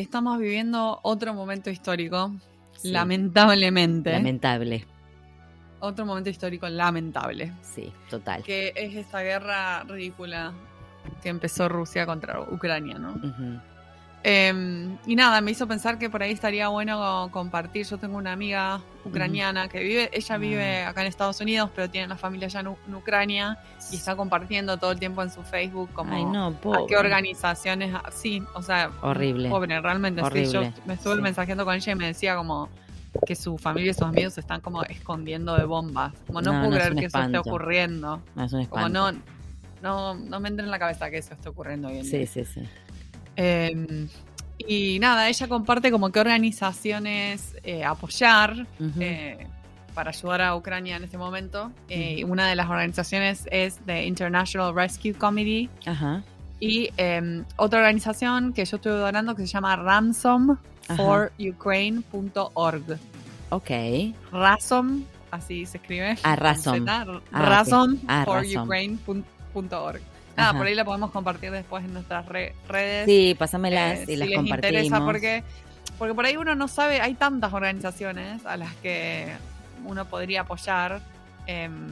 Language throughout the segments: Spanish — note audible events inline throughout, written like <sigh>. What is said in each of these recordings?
estamos viviendo otro momento histórico, Sí. lamentablemente. Lamentable. otro momento histórico lamentable, Sí, total. que es esta guerra ridícula que empezó Rusia contra Ucrania, ¿no? Ujú. Eh, y nada, me hizo pensar que por ahí estaría bueno compartir. Yo tengo una amiga ucraniana que vive, ella vive acá en Estados Unidos, pero tiene la familia allá en, U- en Ucrania y está compartiendo todo el tiempo en su Facebook como Ay, no, a qué organizaciones. Sí, o sea, Horrible. pobre, realmente. sí. Horrible. yo me estuve Sí. mensajeando con ella y me decía como que su familia y sus amigos se están como escondiendo de bombas. Como no, No, puedo no, creer que eso esté ocurriendo. No, es un Como no, no, no me entra en la cabeza que eso esté ocurriendo hoy en día. Sí, sí, sí. Eh, y nada, ella comparte como qué organizaciones eh, apoyar eh, para ayudar a Ucrania en este momento. Eh. Una de las organizaciones es The International Rescue Committee Ajá. y eh, otra organización que yo estuve donando que se llama ransomforukraine.org. Ok. Rasom, así se escribe. Ah, Rasom. Z, Ah, ok. Rasom Ah, for. Ukraine.org. Nada, Ajá. por ahí la podemos compartir después en nuestras re- redes. Sí, pásamelas Eh, y si las les compartimos. interesa, porque, porque por ahí uno no sabe, hay tantas organizaciones a las que uno podría apoyar, em,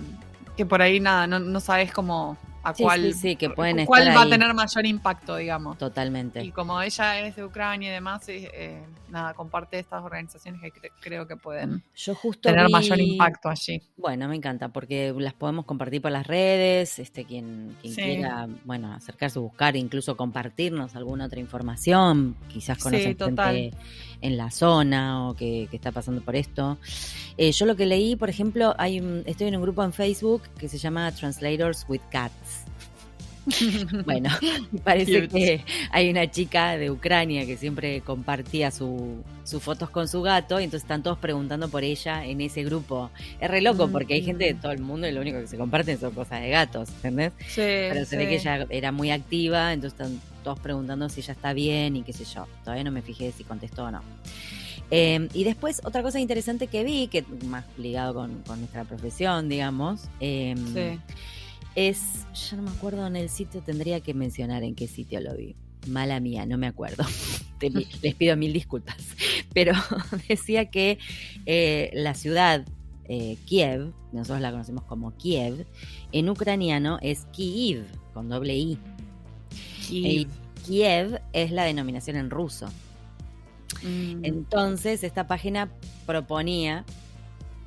que por ahí nada, no, no sabes cómo a Sí, cuál, sí, sí, que pueden cuál estar va ahí. a tener mayor impacto, digamos. Totalmente. Y como ella es de Ucrania y demás, eh, nada, comparte estas organizaciones que cre- creo que pueden Yo justo tener vi- mayor impacto allí. Bueno, me encanta porque las podemos compartir por las redes, este quien, quien quiera, bueno, acercarse buscar, incluso compartirnos alguna otra información, quizás conocen total. gente en la zona o que, que está pasando por esto. Eh, yo lo que leí, por ejemplo, hay un- estoy en un grupo en Facebook que se llama Translators with Cats. <laughs> Bueno, <laughs> parece que hay una chica de Ucrania que siempre compartía su- sus fotos con su gato y entonces están todos preguntando por ella en ese grupo. Es re loco porque hay gente de Mm. todo el mundo y lo único que se comparten son cosas de gatos, ¿entendés? Sí, Pero se ve que ella era muy activa, entonces están todos preguntando si ella está bien y qué sé yo. Todavía no me fijé si contestó o no. Eh, y después, otra cosa interesante que vi, que más ligado con, con nuestra profesión, digamos, eh, Sí. Es, yo no me acuerdo en el sitio, tendría que mencionar en qué sitio lo vi. Mala mía, no me acuerdo. <laughs> Te- <laughs> Les pido mil disculpas. Pero <laughs> decía que eh, la ciudad eh, Kiev, nosotros la conocemos como Kiev, en ucraniano es Kiev, con doble I. Y Kiev es la denominación en ruso. Mm. Entonces, esta página proponía,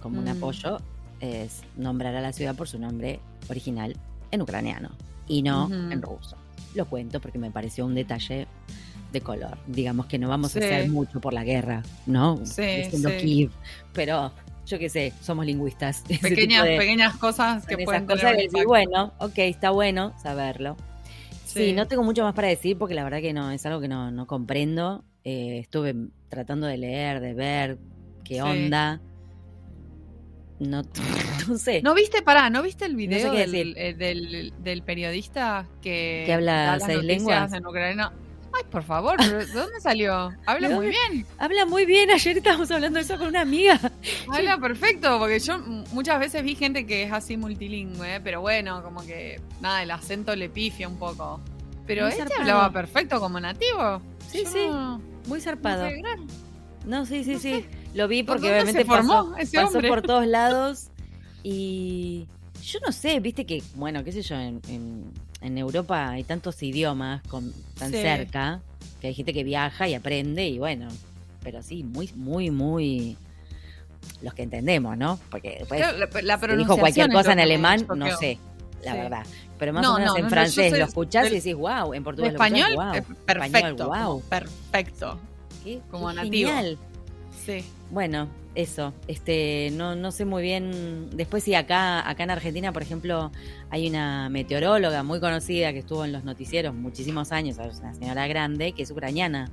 como un Mm. apoyo, es nombrar a la ciudad por su nombre original en ucraniano y no Ujú. en ruso. Lo cuento porque me pareció un detalle de color. Digamos que no vamos Sí. a hacer mucho por la guerra, ¿no? Sí, Diciendo sí. Kiev, pero yo qué sé, somos lingüistas. <laughs> pequeñas, de- pequeñas cosas que pueden esas cosas tener bueno, ok, está bueno saberlo. Sí. Sí. no tengo mucho más para decir porque la verdad que no, es algo que no, no comprendo. Eh, estuve tratando de leer, de ver qué onda. No, <laughs> no sé. ¿No viste, pará, ¿no viste el video del, eh, del, del periodista que, ¿Que habla seis lenguas? en? Ay, por favor, ¿pero ¿de dónde salió? Habla <laughs> ¿De muy bien, Habla muy bien, ayer estábamos hablando de eso con una amiga. <laughs> habla perfecto, porque yo muchas veces vi gente que es así multilingüe, pero bueno, como que nada, el acento le pifia un poco. Pero Muy este zarpado. hablaba perfecto como nativo. Sí, Yo sí, no- muy no zarpado. sé, No, sí, sí, sí. sé. Lo vi porque ¿Dónde obviamente pasó, ese pasó por todos lados y yo no sé, viste que, bueno, qué sé yo, en, en- en Europa hay tantos idiomas con, tan Sí. cerca que hay gente que viaja y aprende y bueno, pero sí, muy, muy, muy los que entendemos, ¿no? Porque después la, la dijo cualquier cosa en alemán, no sé, la Sí. verdad. Pero más No, o menos no, en no, francés lo escuchás del- y decís, wow, en portugués lo escuchás, español, wow. eh, perfecto. wow. como Perfecto. Qué, como qué nativo. genial. Sí. Bueno, eso, este, no, no sé muy bien. Después sí, acá, acá en Argentina, por ejemplo, hay una meteoróloga muy conocida que estuvo en los noticieros muchísimos años, una señora grande, que es ucraniana.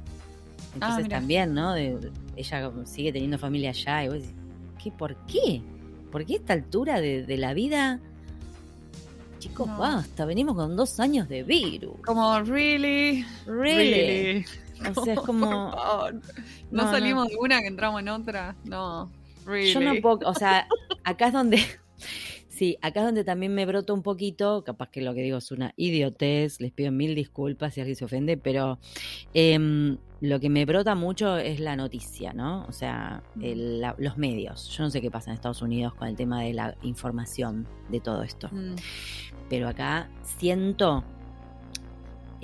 Entonces Ah, también, ¿no? De- ella sigue teniendo familia allá y vos decís, ¿qué? ¿Por qué? ¿Por qué a esta altura de, de la vida? Chicos, No. basta, venimos con dos años de virus. Como, really, Really. <laughs> O sea, es como... Por favor. No, No, no. salimos de una que entramos en otra. No, really. Yo no <laughs> puedo, o sea, acá es donde, <laughs> sí, acá es donde también me broto un poquito, capaz que lo que digo es una idiotez, les pido mil disculpas si alguien se ofende, pero em, lo que me brota mucho es la noticia, ¿no? O sea, los medios. Yo no sé qué pasa en Estados Unidos con el tema de la información de todo esto. Mm. Pero acá siento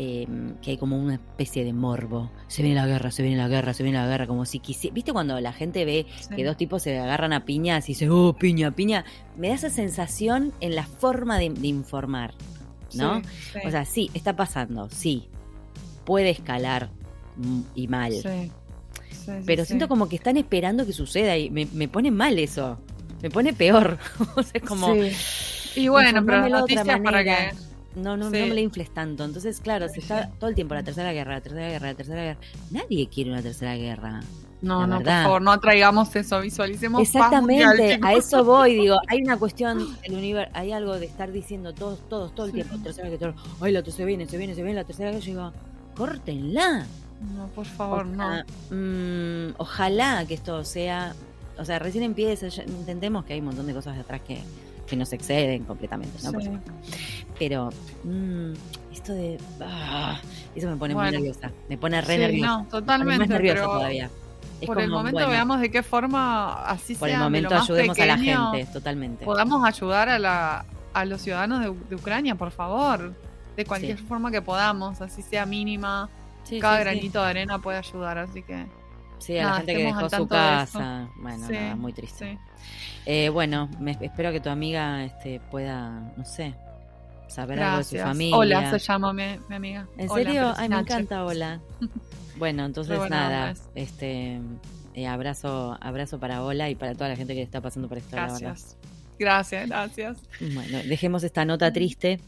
em, que hay como una especie de morbo. Se viene la guerra, se viene la guerra, se viene la guerra, como si quisiera... ¿Viste cuando la gente ve que dos tipos se agarran a piñas y dice, oh, piña, piña? Me da esa sensación en la forma de, informar, ¿no? O sea, sí, está pasando, sí. Puede escalar y mal. Pero siento como que están esperando que suceda y me, me pone mal eso. Me pone peor. <laughs> o sea, como. Y bueno, pero noticias para que. No, no, no me la infles tanto. Entonces, claro, se está <laughs> todo el tiempo la tercera guerra, la tercera guerra, la tercera guerra. Nadie quiere una tercera guerra. No, no, por favor, no atraigamos eso, visualicemos. Exactamente, a eso voy, digo, <laughs> hay una cuestión, el universo, hay algo de estar diciendo todos, todos, todo el tiempo, tercera guerra, ay, la tercera viene, se viene, se viene, la tercera guerra, yo digo, córtenla. No, por favor, no. Mm, ojalá que esto sea, o sea, recién empieza, entendemos que hay un montón de cosas detrás que, que nos exceden completamente, ¿no? Pero mm, esto de... Ah, eso me pone muy nerviosa, me pone re nerviosa. No, totalmente. nerviosa todavía. por el momento veamos de qué forma así Por el momento ayudemos a la gente, totalmente. Podamos ayudar a, la, a los ciudadanos de, Ucrania, por favor. De cualquier forma que podamos, así sea mínima cada granito de arena puede ayudar, así que. Sí, a la gente que dejó su casa. Bueno, nada, muy triste. Eh, bueno, me, espero que tu amiga este, pueda, no sé, saber algo de su familia. Hola, se llama mi, amiga. ¿En serio? Ay, me encanta, hola. <laughs> bueno, entonces nada, este eh, abrazo, abrazo para Hola y para toda la gente que está pasando por esto. Gracias. Gracias, gracias. Bueno, dejemos esta nota triste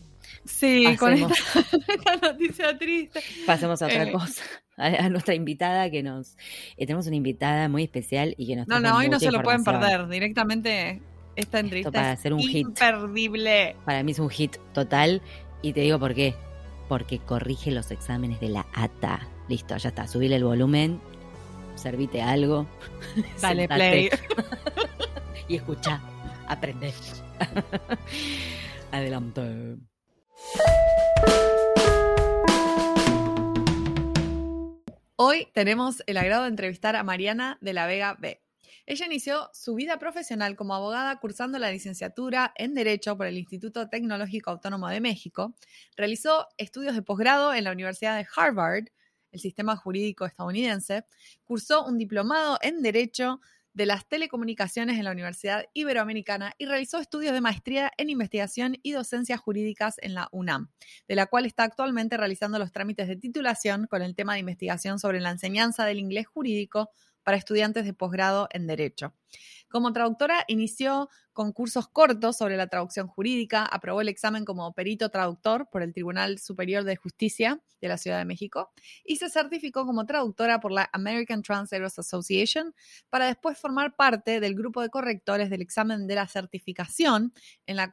Sí, con <laughs> esta, noticia triste. Pasemos a otra eh, cosa, a, nuestra invitada que nos... Eh, tenemos una invitada muy especial y que nos... No, no, hoy no se lo pueden perder, directamente esta entrevista para hacer un imperdible. Para mí es un hit total y te digo por qué. Porque corrige los exámenes de la ATA. Listo, ya está, subile el volumen, servite algo. <laughs> Dale play. <laughs> y escucha, aprende. <laughs> Adelante. Hoy tenemos el agrado de entrevistar a Mariana de la Vega B. Ella inició su vida profesional como abogada cursando la licenciatura en Derecho por el Instituto Tecnológico Autónomo de México. Realizó estudios de posgrado en la Universidad de Harvard, el sistema jurídico estadounidense. Cursó un diplomado en Derecho de las telecomunicaciones en la Universidad Iberoamericana y realizó estudios de maestría en investigación y docencias jurídicas en la UNAM, de la cual está actualmente realizando los trámites de titulación con el tema de investigación sobre la enseñanza del inglés jurídico para estudiantes de posgrado en Derecho. Como traductora, inició con cursos cortos sobre la traducción jurídica, aprobó el examen como perito traductor por el Tribunal Superior de Justicia de la Ciudad de México y se certificó como traductora por la American Translators Association para después formar parte del grupo de correctores del examen de la certificación en la,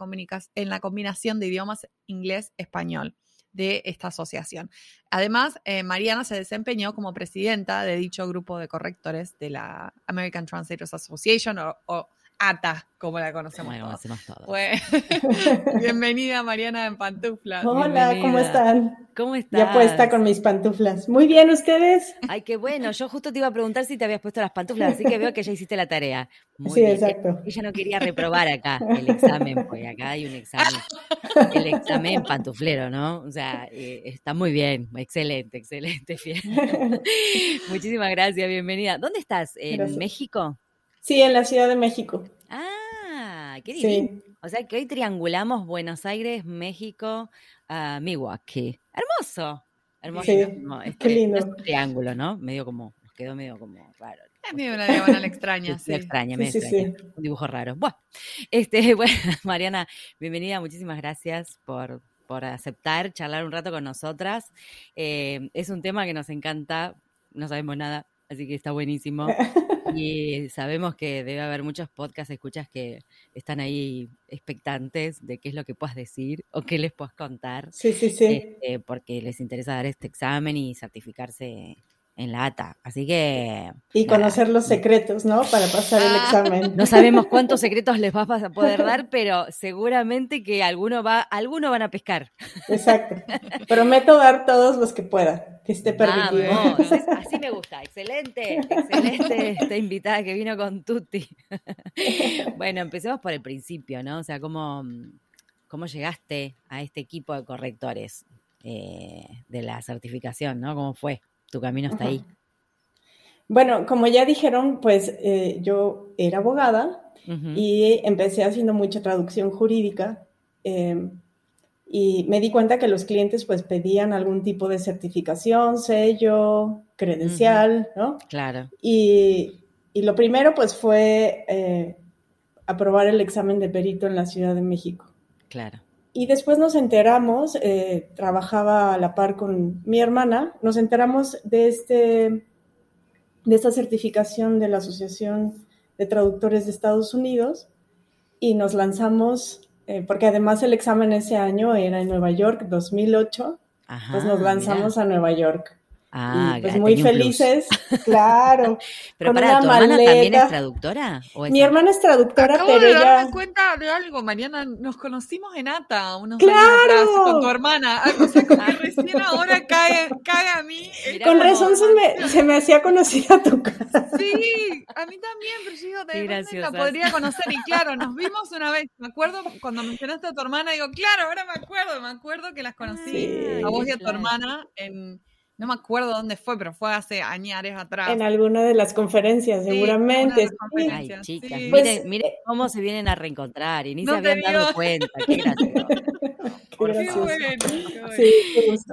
en la combinación de idiomas inglés-español de esta asociación. Además, eh, Mariana se desempeñó como presidenta de dicho grupo de correctores de la American Translators Association o ATA, como la conocemos <laughs> bienvenida Mariana en pantuflas. Hola, ¿cómo están? ¿Cómo estás? Ya puesta con mis pantuflas. Muy bien, ¿ustedes? Ay, qué bueno. Yo justo te iba a preguntar si te habías puesto las pantuflas, así que veo que ya hiciste la tarea. sí, exacto. Ella no quería reprobar acá el examen, pues acá hay un examen. El examen pantuflero, ¿no? O sea, eh, está muy bien. Excelente, excelente, <laughs> Muchísimas gracias, bienvenida. ¿Dónde estás? ¿En México? Sí, en la Ciudad de México. Ah, qué divino. O sea que hoy triangulamos Buenos Aires, México, uh, Milwaukee. Hermoso. Hermoso. Sí, qué lindo. Es un triángulo, ¿no? Medio como, nos quedó medio como raro. Es medio una diagonal extraña, <laughs> sí. extraña, me extraña. Un dibujo raro. Bueno, este, <laughs> bueno, Mariana, bienvenida, muchísimas gracias por, por aceptar charlar un rato con nosotras. Eh, es un tema que nos encanta, no sabemos nada, así que está buenísimo. <laughs> Y sabemos que debe haber muchos podcasts, escuchas que están ahí expectantes de qué es lo que puedas decir o qué les puedas contar. Sí, sí, sí. Este, porque les interesa dar este examen y certificarse en la ATA. Así que. Y conocer los secretos, ¿no? Para pasar el ah. examen. <laughs> No sabemos cuántos <laughs> secretos les vas a poder dar, pero seguramente que alguno va, alguno van a pescar. Exacto. Prometo dar todos los que pueda, que esté permitido. así me <laughs> gusta. Excelente, excelente esta invitada que vino con Tutti. Bueno, empecemos por el principio, ¿no? O sea, cómo, cómo llegaste a este equipo de correctores eh, de la certificación, ¿no? ¿Cómo fue? Tu camino está ahí. Bueno, como ya dijeron, pues eh, yo era abogada y empecé haciendo mucha traducción jurídica em, y me di cuenta que los clientes pues pedían algún tipo de certificación, sello, credencial, ¿no? Claro. Y, y, lo primero pues fue eh, aprobar el examen de perito en la Ciudad de México. Claro. Y después nos enteramos, eh, trabajaba a la par con mi hermana, nos enteramos de, este, de esta certificación de la Asociación de Traductores de Estados Unidos y nos lanzamos, eh, porque además el examen ese año era en Nueva York, 2008, pues nos lanzamos a Nueva York. Ah, pues muy felices, <laughs> claro. pero para, ¿tu hermana también es traductora? Mi hermana es traductora, Acabo pero de ella... darme cuenta de algo, Mariana, nos conocimos en ATA unos años atrás con tu hermana, o sea, como que recién <laughs> ahora cae, cae a mí. Con razón se me, se me hacía conocida tu casa. Sí, a mí también, pero yo digo, de la podría conocer, y claro, nos vimos una vez, me acuerdo cuando mencionaste a tu hermana, digo, claro, ahora me acuerdo, me acuerdo que las conocí, a vos y a tu hermana en no me acuerdo dónde fue, pero fue hace años atrás. En alguna de las conferencias, seguramente. Ay, chicas, miren, pues, miren, eh, cómo se vienen a reencontrar y ni se habían dado cuenta. Qué gracioso. <laughs> Sí,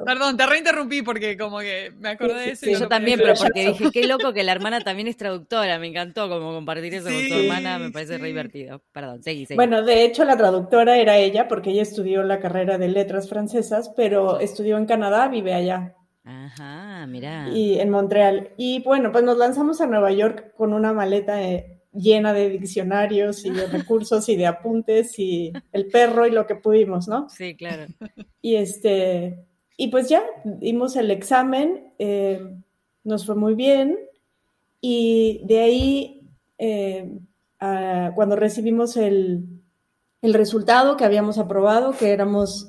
Perdón, te reinterrumpí porque como que me acordé de eso. Sí, yo también, pero porque dije, qué loco que la hermana también es traductora. Me encantó como compartir eso con tu hermana, me parece re divertido. Perdón, seguí, seguí. Bueno, de hecho la traductora era ella porque ella estudió la carrera de letras francesas, pero estudió en Canadá, vive allá. Ajá, mira. Y en Montreal. Y bueno, pues nos lanzamos a Nueva York con una maleta eh, llena de diccionarios y de <laughs> recursos y de apuntes y el perro y lo que pudimos, ¿no? Sí, claro. Y este, y pues ya dimos el examen, eh, nos fue muy bien y de ahí, eh, cuando recibimos el, el resultado que habíamos aprobado, que éramos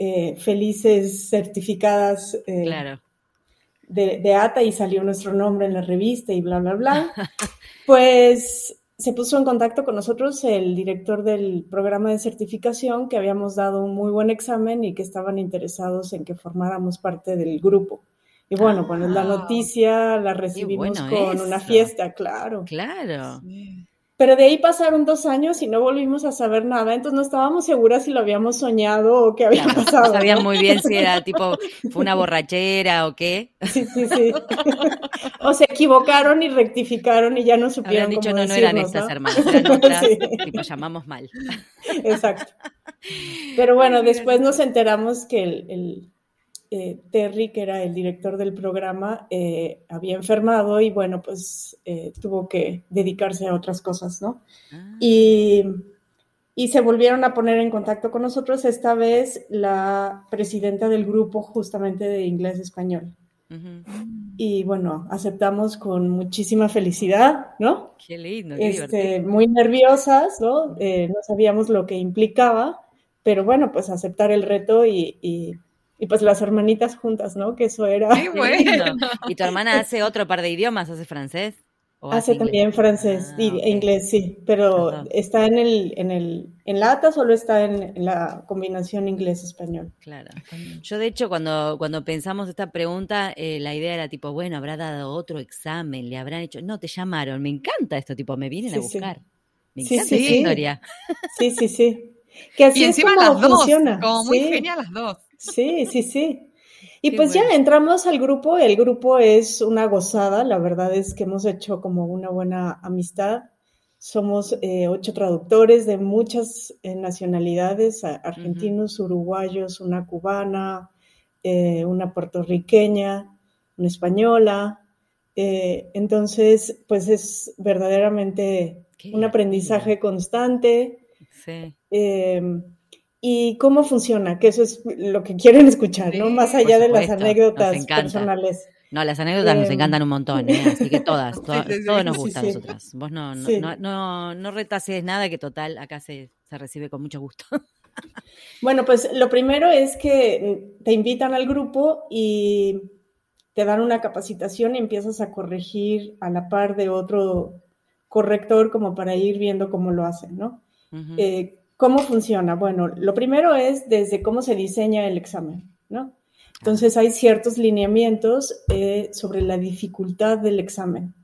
eh, felices certificadas eh, de, ATA y salió nuestro nombre en la revista y bla, bla, bla, <laughs> pues se puso en contacto con nosotros el director del programa de certificación que habíamos dado un muy buen examen y que estaban interesados en que formáramos parte del grupo. Y bueno, pues la ah. noticia la recibimos con una fiesta, claro. Claro. Pero de ahí pasaron dos años y no volvimos a saber nada, entonces no estábamos seguras si lo habíamos soñado o qué había pasado. No sabían muy bien si era <laughs> tipo, fue una borrachera o qué. Sí, sí, sí. <laughs> o se equivocaron y rectificaron y ya no supieron Habían dicho, no, no eran estas hermanas, eran <laughs> otras, tipo, llamamos mal. Exacto. Pero bueno, después nos enteramos que el eh, Terry, que era el director del programa, eh, había enfermado y bueno, pues eh, tuvo que dedicarse a otras cosas, ¿no? Ah. Y, se volvieron a poner en contacto con nosotros, esta vez la presidenta del grupo justamente de inglés-español. Y bueno, aceptamos con muchísima felicidad, ¿no? Qué lindo, este, Muy nerviosas, ¿no? no sabíamos lo que implicaba, pero bueno, pues aceptar el reto y y pues las hermanitas juntas, ¿no? Que eso era. ¡Qué <laughs> bueno! ¿Y tu hermana hace otro par de idiomas? ¿Hace francés? hace, también francés y ah, inglés, sí, pero está en el, en el, en la ATA solo está en, la combinación inglés-español. Claro. Yo de hecho cuando, cuando pensamos esta pregunta, eh, la idea era tipo, bueno, habrá dado otro examen, le habrán hecho, no, te llamaron, me encanta esto, tipo, me vienen a buscar. Me encanta esta historia. Sí, sí, sí. Que así y encima es como las dos, funciona. como muy genial las dos. Sí, sí, sí. Y pues ya entramos al grupo, el grupo es una gozada, la verdad es que hemos hecho como una buena amistad. Somos eh, ocho traductores de muchas eh, nacionalidades, argentinos, uruguayos, una cubana, eh, una puertorriqueña, una española. entonces, pues es verdaderamente un aprendizaje constante. Sí. Y cómo funciona, que eso es lo que quieren escuchar, ¿no? Más allá de las anécdotas personales. No, las anécdotas nos em, encantan un montón, ¿eh? así que todas, <laughs> todas, nos gustan a nosotras. Vos no, no, no, no, retases nada, que total, acá se, se recibe con mucho gusto. <laughs> Bueno, pues lo primero es que te invitan al grupo y te dan una capacitación y empiezas a corregir a la par de otro corrector como para ir viendo cómo lo hacen, ¿no? Eh, ¿Cómo funciona? Bueno, lo primero es desde cómo se diseña el examen, ¿no? Entonces hay ciertos lineamientos eh, sobre la dificultad del examen.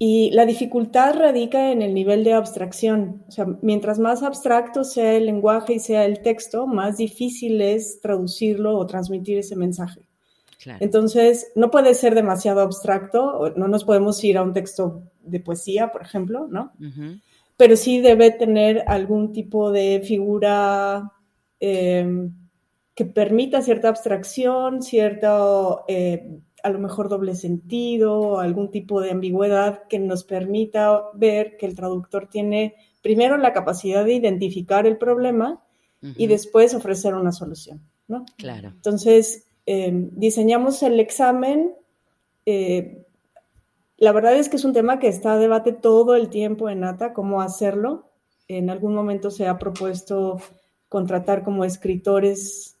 Y la dificultad radica en el nivel de abstracción. O sea, mientras más abstracto sea el lenguaje y sea el texto, más difícil es traducirlo o transmitir ese mensaje. Entonces, no puede ser demasiado abstracto, no nos podemos ir a un texto de poesía, por ejemplo, ¿no? Pero sí debe tener algún tipo de figura em, que permita cierta abstracción, cierto eh, a lo mejor doble sentido, algún tipo de ambigüedad que nos permita ver que el traductor tiene primero la capacidad de identificar el problema y después ofrecer una solución, ¿no? Claro. Entonces, em, diseñamos el examen. Eh, la verdad es que es un tema que está a debate todo el tiempo en ATA, cómo hacerlo. En algún momento se ha propuesto contratar como escritores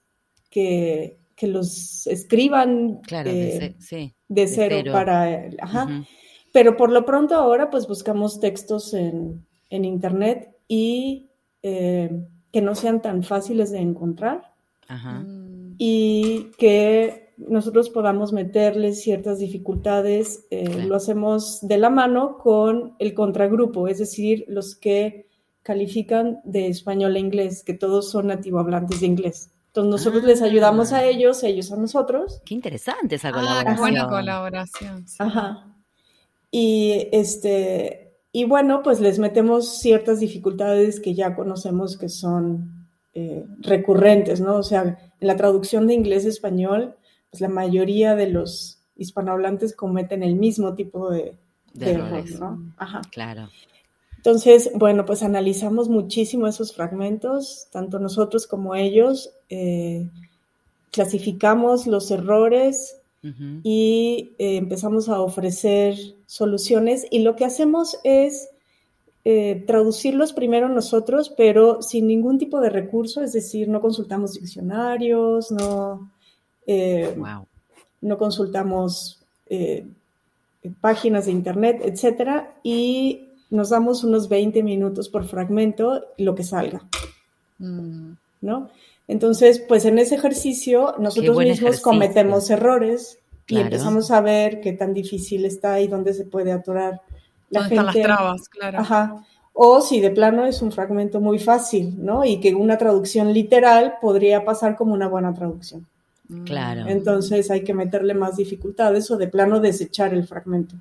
que que los escriban de, cero, para... Ajá. Pero por lo pronto ahora pues buscamos textos en, internet y eh, que no sean tan fáciles de encontrar Ajá. Mm. y que nosotros podamos meterles ciertas dificultades. Eh, lo hacemos de la mano con el contragrupo, es decir, los que califican de español e inglés, que todos son nativohablantes de inglés. Entonces nosotros les ayudamos a ah. ellos, ellos a nosotros. Qué interesante esa colaboración. Ah, buena colaboración. Ajá. Y este, y bueno, pues les metemos ciertas dificultades que ya conocemos que son eh, recurrentes, ¿no? O sea, en la traducción de inglés a español, pues la mayoría de los hispanohablantes cometen el mismo tipo de, errores, ¿no? Ajá. Claro. Entonces, bueno, pues analizamos muchísimo esos fragmentos, tanto nosotros como ellos, eh, clasificamos los errores y eh, empezamos a ofrecer soluciones y lo que hacemos es eh, traducirlos primero nosotros, pero sin ningún tipo de recurso, es decir, no consultamos diccionarios, no, no consultamos páginas de internet, etcétera, y nos damos unos 20 minutos por fragmento, lo que salga. Mm. ¿No? Entonces, pues en ese ejercicio nosotros mismos cometemos errores y empezamos a ver qué tan difícil está y dónde se puede atorar la gente. Están las trabas, claro. Ajá. O si de plano es un fragmento muy fácil, ¿no? Y que una traducción literal podría pasar como una buena traducción. Claro. Entonces hay que meterle más dificultades o de plano desechar el fragmento.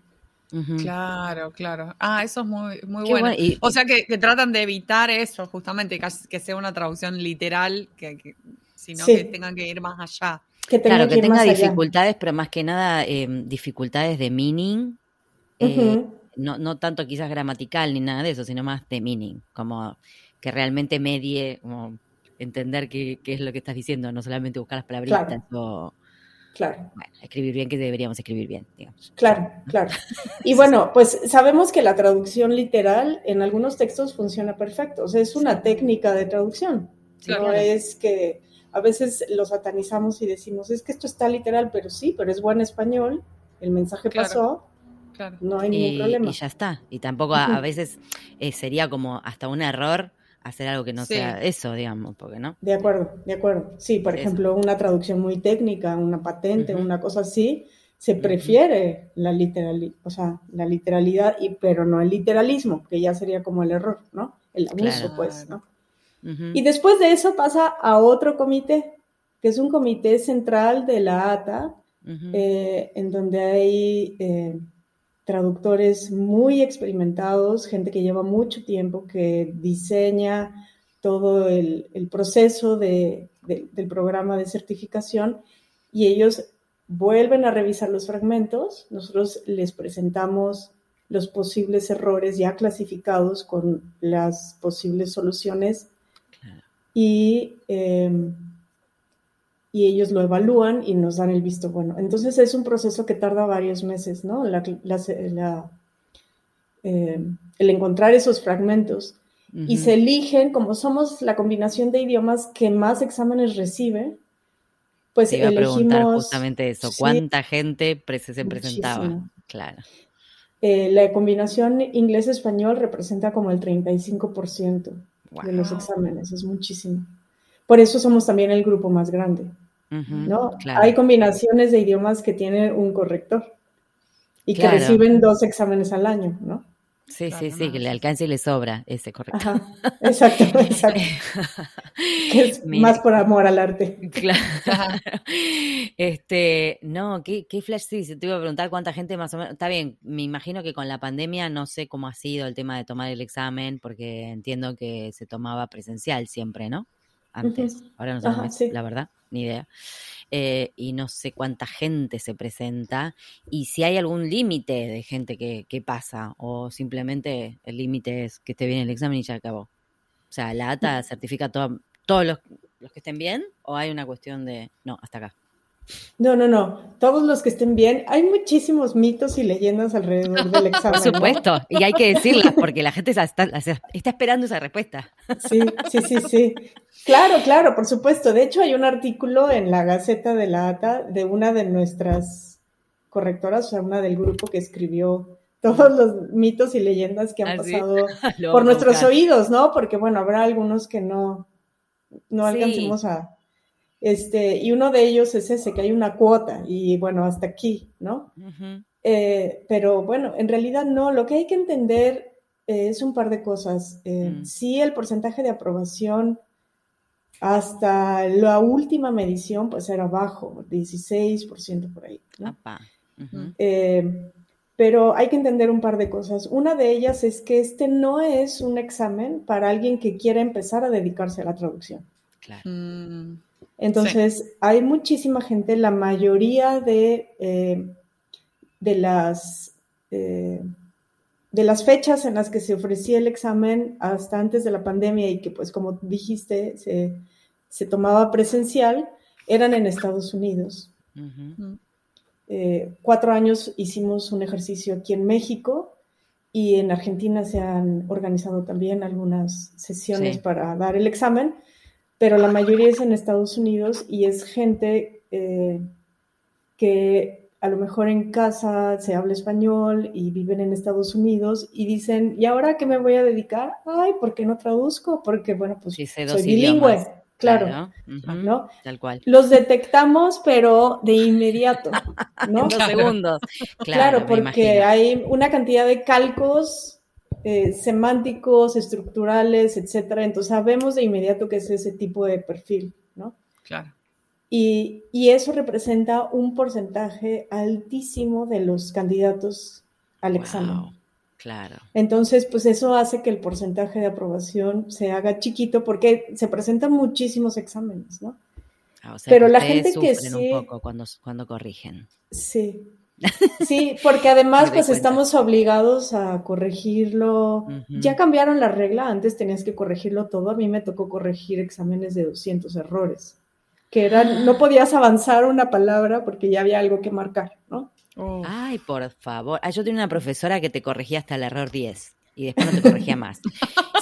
Claro, claro. Ah, eso es muy, muy bueno. o sea que, tratan de evitar eso, justamente, que, sea una traducción literal, que, sino que tengan que ir más allá. claro, que, tenga dificultades, pero más que nada em, dificultades de meaning. Eh, no, no tanto quizás gramatical ni nada de eso, sino más de meaning, como que realmente medie, como entender qué, es lo que estás diciendo, no solamente buscar las palabritas o Claro. Bueno, escribir bien que deberíamos escribir bien, digamos. Claro, claro. Y bueno, pues sabemos que la traducción literal en algunos textos funciona perfecto. O sea, es una técnica de traducción. No es que a veces lo satanizamos y decimos, es que esto está literal, pero sí, pero es buen español, el mensaje pasó, claro. no hay ningún problema. Y ya está. Y tampoco a, veces eh, sería como hasta un error hacer algo que no sea eso, digamos, porque no. De acuerdo, de acuerdo. Sí, por ejemplo, una traducción muy técnica, una patente, una cosa así, se prefiere la literalidad, o sea, la literalidad, y, pero no el literalismo, que ya sería como el error, ¿no? El abuso, pues, ¿no? Y después de eso pasa a otro comité, que es un comité central de la ATA, eh, en donde hay eh, traductores muy experimentados, gente que lleva mucho tiempo, que diseña todo el, proceso del programa de certificación y ellos vuelven a revisar los fragmentos, nosotros les presentamos los posibles errores ya clasificados con las posibles soluciones. Y, em, y ellos lo evalúan y nos dan el visto bueno. Entonces es un proceso que tarda varios meses, ¿no? La, eh, el encontrar esos fragmentos. Y se eligen, como somos la combinación de idiomas que más exámenes recibe, pues Te iba elegimos... A preguntar justamente eso, ¿cuánta gente se presentaba? Claro. Eh, la combinación inglés-español representa como el 35% de los exámenes, es muchísimo. Por eso somos también el grupo más grande. ¿No? Hay combinaciones de idiomas que tienen un corrector y que reciben dos exámenes al año, ¿no? Sí, sí, sí, que le alcance y le sobra ese corrector. exacto, <laughs> exacto. <laughs> que es más por amor al arte. Claro. este, no, ¿qué, qué flash sí, te iba a preguntar cuánta gente más o menos. Está bien, me imagino que con la pandemia no sé cómo ha sido el tema de tomar el examen, porque entiendo que se tomaba presencial siempre, ¿no? Antes. Ahora no sabemos, la verdad ni idea. Eh, y no sé cuánta gente se presenta y si hay algún límite de gente que, pasa o simplemente el límite es que esté bien el examen y ya acabó. O sea, la ATA certifica a todos los, los que estén bien o hay una cuestión de, no, hasta acá. No, no, no. Todos los que estén bien. Hay muchísimos mitos y leyendas alrededor del <laughs> examen. Por supuesto, y hay que decirlas porque la gente está, está, esperando esa respuesta. Sí, sí, sí, sí. Claro, claro, por supuesto. De hecho, hay un artículo en la Gaceta de la ATA de una de nuestras correctoras, o sea, una del grupo que escribió todos los mitos y leyendas que han ¿Ah, pasado <laughs> por nuestros oídos, ¿no? Porque, bueno, habrá algunos que no, no alcancemos a este, y uno de ellos es ese, que hay una cuota y bueno, hasta aquí, ¿no? Eh, pero bueno, en realidad no, lo que hay que entender eh, es un par de cosas. Eh, mm. Sí, el porcentaje de aprobación hasta la última medición pues era bajo, 16% por ahí. pero hay que entender un par de cosas. Una de ellas es que este no es un examen para alguien que quiera empezar a dedicarse a la traducción. Claro. Mm. Entonces, hay muchísima gente, la mayoría de, eh, de, las, eh, de las fechas en las que se ofrecía el examen hasta antes de la pandemia y que, pues, como dijiste, se, tomaba presencial, eran en Estados Unidos. Eh, cuatro años hicimos un ejercicio aquí en México y en Argentina se han organizado también algunas sesiones para dar el examen pero la mayoría es en Estados Unidos y es gente eh, que a lo mejor en casa se habla español y viven en Estados Unidos y dicen, ¿y ahora qué me voy a dedicar? Ay, ¿por qué no traduzco? Porque, bueno, pues soy bilingüe. Claro, ¿no? Tal cual. Los detectamos, pero de inmediato, <laughs> ¿no? En dos segundos. Claro, porque hay una cantidad de calcos eh, semánticos, estructurales, etcétera. Entonces sabemos de inmediato que es ese tipo de perfil, ¿no? Claro. Y, eso representa un porcentaje altísimo de los candidatos al examen. Claro. Entonces, pues eso hace que el porcentaje de aprobación se haga chiquito porque se presentan muchísimos exámenes, ¿no? Ah, Pero la gente que sí. un poco cuando, cuando corrigen. Sí, Sí, porque además pues estamos obligados a corregirlo. Ya cambiaron la regla, antes tenías que corregirlo todo, a mí me tocó corregir exámenes de 200 errores, que eran, no <gasps> podías avanzar una palabra porque ya había algo que marcar, ¿no? Oh. Ay, por favor. Ah, yo tenía una profesora que te corregía hasta el error 10 y después no te corregía <laughs> más.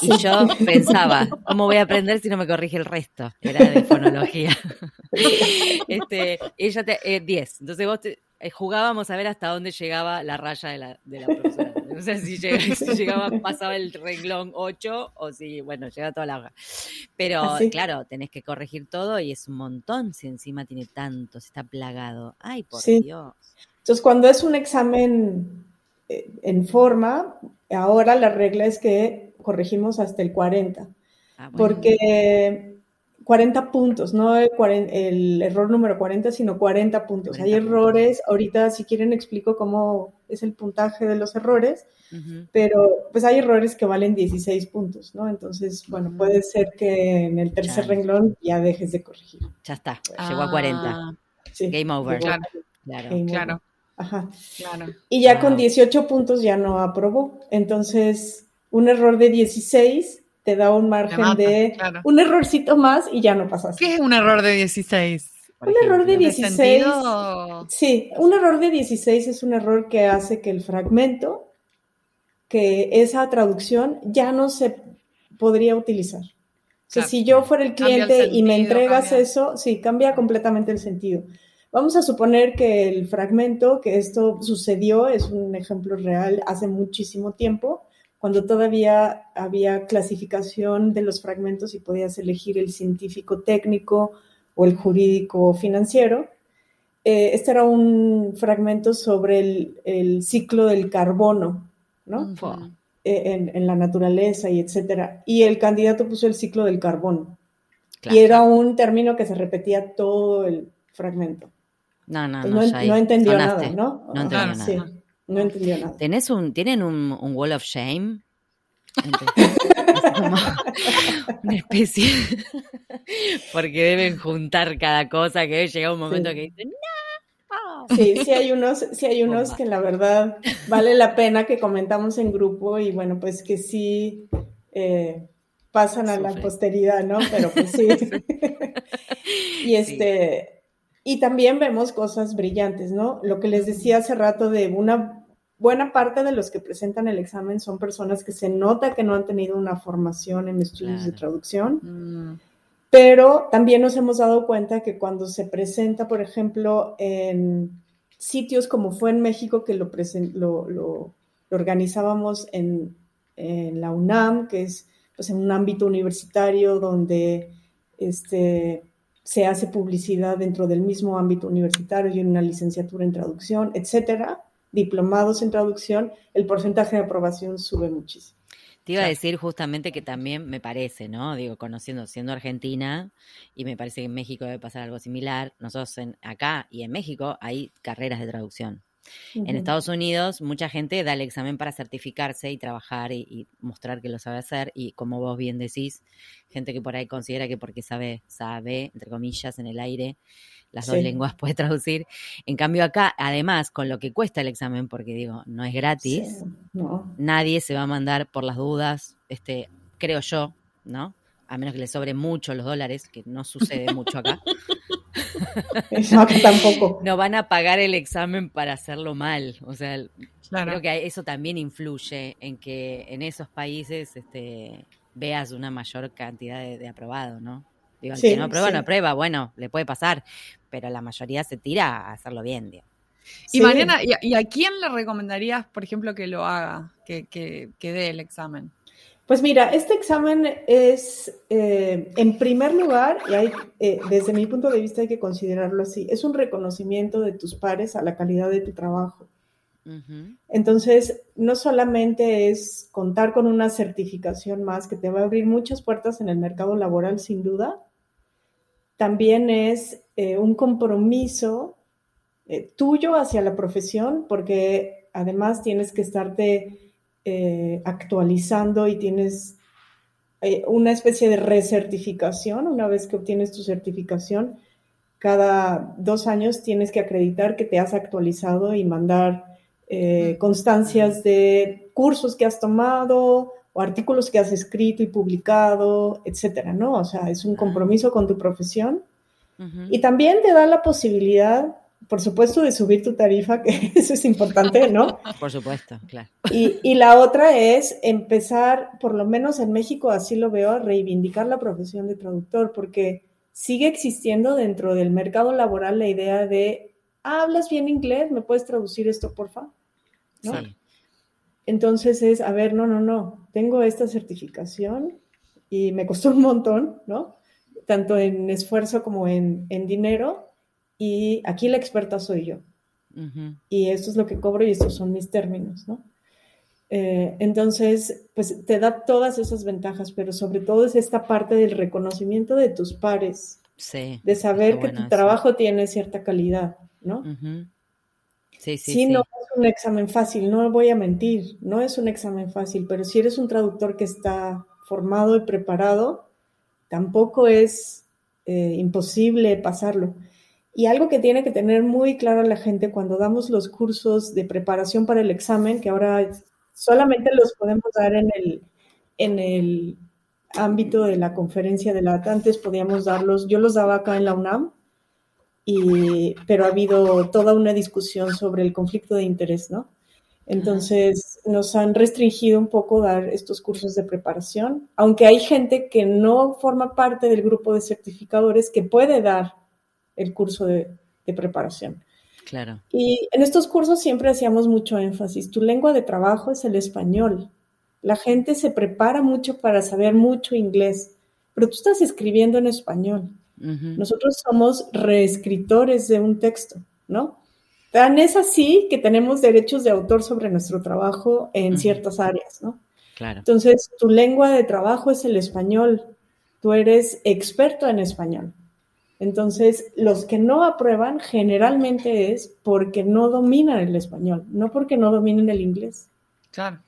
Y yo pensaba, ¿cómo voy a aprender si no me corrige el resto? Era de fonología. <laughs> <laughs> este, ella te, 10. Eh, Entonces vos te, eh, jugábamos a ver hasta dónde llegaba la raya de la, de la profesora. <laughs> No sé si, llegaba, pasaba el renglón 8 o si, bueno, llega toda la hoja. Pero claro, tenés que corregir todo y es un montón si encima tiene tanto, si está plagado. Ay, por Dios. Entonces, cuando es un examen eh, en forma, ahora la regla es que corregimos hasta el 40. Ah, porque 40 puntos, no el, error número 40, sino 40 puntos. hay errores, ahorita si quieren explico cómo es el puntaje de los errores, pero pues hay errores que valen 16 puntos, ¿no? Entonces, bueno, puede ser que en el tercer renglón ya dejes de corregir. Ya está, llegó a 40. Ah. Game over. Claro, claro. Ajá. Claro. Y ya con 18 puntos ya no aprobó. Entonces, un error de 16 te da un margen de un errorcito más y ya no pasas. ¿Qué es un error de 16? un error de 16. Sí, un error de 16 es un error que hace que el fragmento, que esa traducción ya no se podría utilizar. O sea, si yo fuera el cliente y me entregas eso, sí, cambia completamente el sentido. Vamos a suponer que el fragmento, que esto sucedió, es un ejemplo real hace muchísimo tiempo, cuando todavía había clasificación de los fragmentos y podías elegir el científico técnico o el jurídico financiero. Eh, este era un fragmento sobre el, ciclo del carbono, ¿no? Eh, en, la naturaleza y etcétera. Y el candidato puso el ciclo del carbono. Y era un término que se repetía todo el fragmento. No, no, no. No, entendió nada, ¿no? No entendió nada. No entendió nada. ¿Tenés un, ¿Tienen un, un wall of shame? <laughs> una especie. Porque deben juntar cada cosa que llega un momento que dicen, ¡No! Sí, sí hay unos, sí hay unos que la verdad vale la pena que comentamos en grupo y bueno, pues que sí eh, pasan a la posteridad, ¿no? Pero pues sí. <laughs> y este, y también vemos cosas brillantes, ¿no? Lo que les decía hace rato de una buena parte de los que presentan el examen son personas que se nota que no han tenido una formación en estudios de traducción, mm. pero también nos hemos dado cuenta que cuando se presenta, por ejemplo, en sitios como fue en México, que lo, lo, organizábamos en, la UNAM, que es pues, en un ámbito universitario donde este, se hace publicidad dentro del mismo ámbito universitario y una licenciatura en traducción, etcétera diplomados en traducción, el porcentaje de aprobación sube muchísimo. Te iba a decir justamente que también me parece, ¿no? Digo, conociendo, siendo argentina, y me parece que en México debe pasar algo similar, nosotros en, acá y en México hay carreras de traducción. En Estados Unidos, mucha gente da el examen para certificarse y trabajar y, mostrar que lo sabe hacer. Y como vos bien decís, gente que por ahí considera que porque sabe, sabe, entre comillas, en el aire, las dos lenguas <laughs> puede traducir. En cambio acá, además, con lo que cuesta el examen, porque digo, no es gratis, nadie se va a mandar por las dudas, este, creo yo, ¿no? A menos que le sobre mucho los dólares, que no sucede mucho acá. <laughs> <laughs> No, tampoco. No van a pagar el examen para hacerlo mal. O sea, creo que eso también influye en que en esos países este, veas una mayor cantidad de, de aprobado, ¿no? Digo, que no aprueba, no aprueba, bueno, le puede pasar, pero la mayoría se tira a hacerlo bien, Y Mariana, ¿y a, quién le recomendarías, por ejemplo, que lo haga, que, que, dé el examen? Pues mira, este examen es, eh, en primer lugar, y hay, eh, desde mi punto de vista hay que considerarlo así, es un reconocimiento de tus pares a la calidad de tu trabajo. Entonces, no solamente es contar con una certificación más que te va a abrir muchas puertas en el mercado laboral, sin duda, también es eh, un compromiso tuyo hacia la profesión, porque además tienes que estarte eh, actualizando y tienes una especie de recertificación. Una vez que obtienes tu certificación, cada dos años tienes que acreditar que te has actualizado y mandar constancias de cursos que has tomado o artículos que has escrito y publicado, etcétera, ¿no? O sea, es un compromiso con tu profesión. Y también te da la posibilidad, por supuesto, de subir tu tarifa, que <laughs> eso es importante, ¿no? por supuesto, claro. Y, y, la otra es empezar, por lo menos en México así lo veo, a reivindicar la profesión de traductor, porque sigue existiendo dentro del mercado laboral la idea de, ¿hablas bien inglés? ¿Me puedes traducir esto, porfa? ¿No? Sí. Entonces es, a ver, no, no, no, tengo esta certificación y me costó un montón, ¿no? Tanto en esfuerzo como en, dinero y aquí la experta soy yo. Y esto es lo que cobro y estos son mis términos, ¿no? Eh, entonces, pues te da todas esas ventajas, pero sobre todo es esta parte del reconocimiento de tus pares, sí, de saber que tu trabajo tiene cierta calidad, ¿no? Sí, sí, sí. no es un examen fácil, no voy a mentir, no es un examen fácil, pero si eres un traductor que está formado y preparado, tampoco es eh, imposible pasarlo. Y algo que tiene que tener muy claro la gente cuando damos los cursos de preparación para el examen, que ahora solamente los podemos dar en el, en el ámbito de la conferencia de la antes podíamos darlos, yo los daba acá en la UNAM, y, pero ha habido toda una discusión sobre el conflicto de interés, ¿no? Entonces nos han restringido un poco dar estos cursos de preparación, aunque hay gente que no forma parte del grupo de certificadores que puede dar el curso de, preparación. Claro. Y en estos cursos siempre hacíamos mucho énfasis. Tu lengua de trabajo es el español. La gente se prepara mucho para saber mucho inglés, pero tú estás escribiendo en español. Nosotros somos reescritores de un texto, ¿no? Tan es así que tenemos derechos de autor sobre nuestro trabajo en ciertas áreas, ¿no? Claro. Entonces, tu lengua de trabajo es el español. Tú eres experto en español. Entonces, los que no aprueban generalmente es porque no dominan el español, no porque no dominen el inglés. Claro.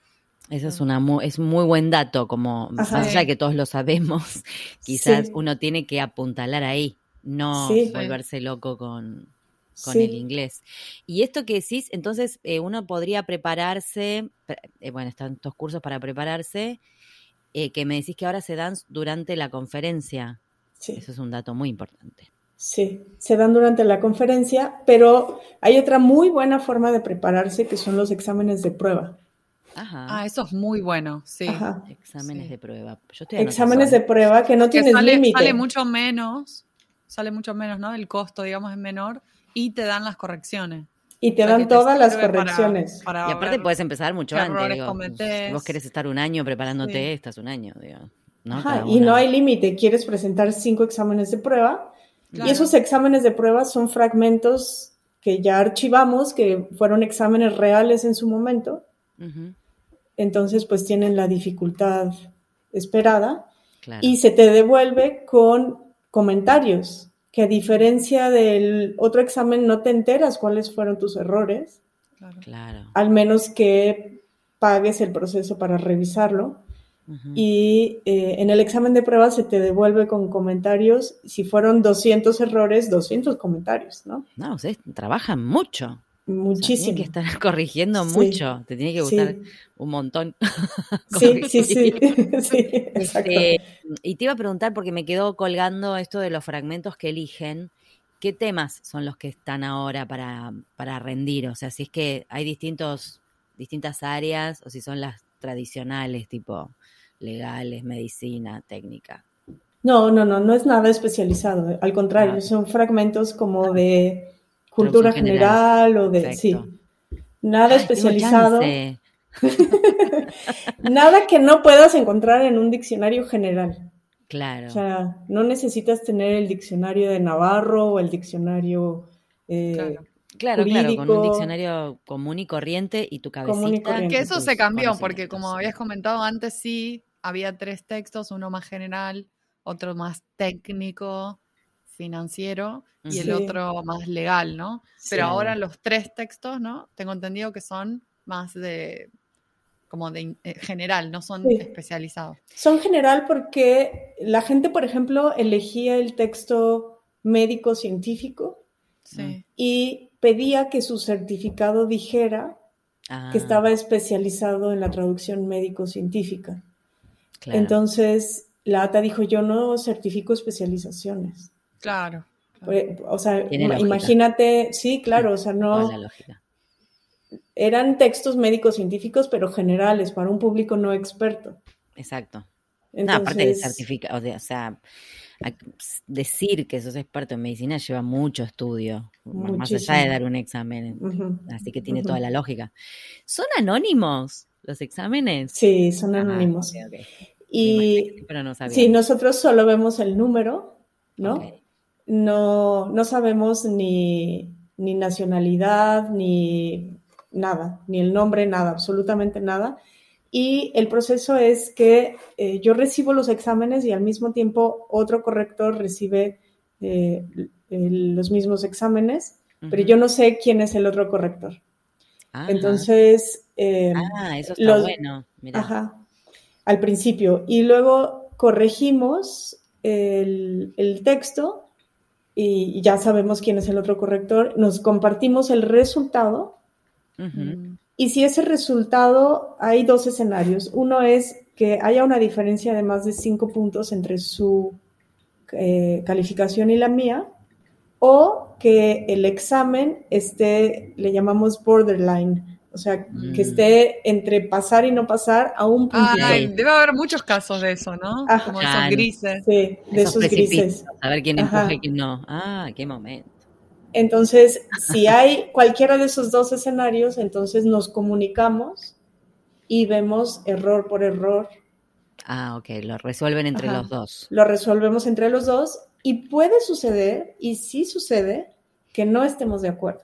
Eso es una muy, es muy buen dato, como más allá que todos lo sabemos, <laughs> quizás uno tiene que apuntalar ahí, no volverse loco con, con el inglés. Y esto que decís, entonces eh, uno podría prepararse, eh, bueno, están estos cursos para prepararse, eh, que me decís que ahora se dan durante la conferencia. Sí. Eso es un dato muy importante. Sí, se dan durante la conferencia, pero hay otra muy buena forma de prepararse que son los exámenes de prueba. Ajá. Ah, eso es muy bueno, sí. Exámenes de prueba. exámenes de prueba que no tienen límite. Sale mucho menos, sale mucho menos, ¿no? El costo, digamos, es menor y te dan las correcciones. Y te dan todas las correcciones. y aparte puedes empezar mucho antes. Digo, si vos querés estar un año preparándote, estás un año. Digo, y no hay límite. Quieres presentar cinco exámenes de prueba. Y esos exámenes de prueba son fragmentos que ya archivamos, que fueron exámenes reales en su momento. Entonces, pues tienen la dificultad esperada. Y se te devuelve con comentarios que a diferencia del otro examen no te enteras cuáles fueron tus errores. Claro. Al menos que pagues el proceso para revisarlo. Y eh, en el examen de prueba se te devuelve con comentarios. Si fueron 200 errores, 200 comentarios, ¿no? No, ustedes trabajan mucho. Muchísimo. que estar <laughs> corrigiendo mucho. Te tiene que gustar un montón. <laughs> sí, sí, sí, <laughs> este, y te iba a preguntar, porque me quedó colgando esto de los fragmentos que eligen. ¿Qué temas son los que están ahora para, para rendir? O sea, si es que hay distintos, distintas áreas o si son las tradicionales, tipo legales, medicina, técnica. No, no, no, no es nada especializado. Al contrario, ah. son fragmentos como de cultura general, o de... Sí. Nada especializado. <laughs> Nada que no puedas encontrar en un diccionario general. Claro. O sea, no necesitas tener el diccionario de Navarro o el diccionario eh, claro. Claro, con un diccionario común y corriente y tu cabecita. que eso se cambió, porque como habías comentado antes, sí, había tres textos, uno más general, otro más técnico, financiero y el otro más legal, ¿no? Pero ahora los tres textos, ¿no? Tengo entendido que son más de como de eh, general, no son especializados. Son general porque la gente, por ejemplo, elegía el texto médico científico y pedía que su certificado dijera que ah. estaba especializado en la traducción Entonces, la ATA dijo, yo no certifico especializaciones. Claro. Pues, o sea, imagínate, sí, claro, o sea, no... Eran textos médicos científicos, pero generales, para un público no experto. Exacto. No, aparte de certificar, o sea, decir que sos experto en medicina lleva mucho estudio, más allá de dar un examen, así que tiene toda la lógica. ¿Son anónimos los exámenes? Sí, son ah, anónimos. Y sí, nosotros solo vemos el número, ¿no? no, no sabemos ni, ni nacionalidad, ni nada, ni el nombre, nada, absolutamente nada. Y el proceso es que eh, yo recibo los exámenes y al mismo tiempo otro corrector recibe eh, los mismos exámenes, pero yo no sé quién es el otro corrector. Entonces... Eh, ah, eso está bueno. Ajá, al principio. Y luego corregimos el, el texto y ya sabemos quién es el otro corrector, nos compartimos el resultado. Y si ese resultado, hay dos escenarios. Uno es que haya una diferencia de más de cinco puntos entre su eh, calificación y la mía, o que el examen esté, le llamamos borderline, o sea, que Mm. esté entre pasar y no pasar a un punto. Ay, debe haber muchos casos de eso, ¿no? Ajá. Como esos Claro. grises. Sí, de Esos esos grises. A ver quién Ajá. empuja y quién no. Ah, qué momento. Entonces, si hay cualquiera de esos dos escenarios, entonces nos comunicamos y vemos error por error, Ah, ok, lo resuelven entre Ajá. los dos. lo resolvemos entre los dos y puede suceder, y sí sucede, que no estemos de acuerdo.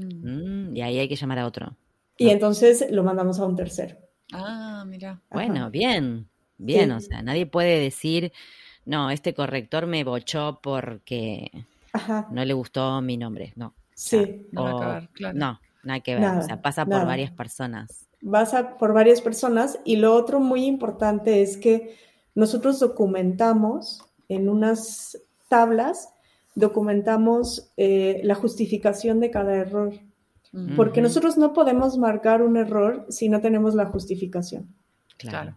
Mm. Mm, y ahí hay que llamar a otro. Y No. entonces lo mandamos a un tercero. Ah, mira. Bueno, Ajá. bien, bien, Sí. o sea, nadie puede decir, no, este corrector me bochó porque Ajá, no le gustó mi nombre. No. o sea, sí. O- ver, claro. No, nada que ver. Nada, o sea, pasa por nada. varias personas. Vas a por varias personas y lo otro muy importante es que nosotros documentamos en unas tablas, documentamos eh, la justificación de cada error. Mm. Porque nosotros no podemos marcar un error si no tenemos la justificación. Claro.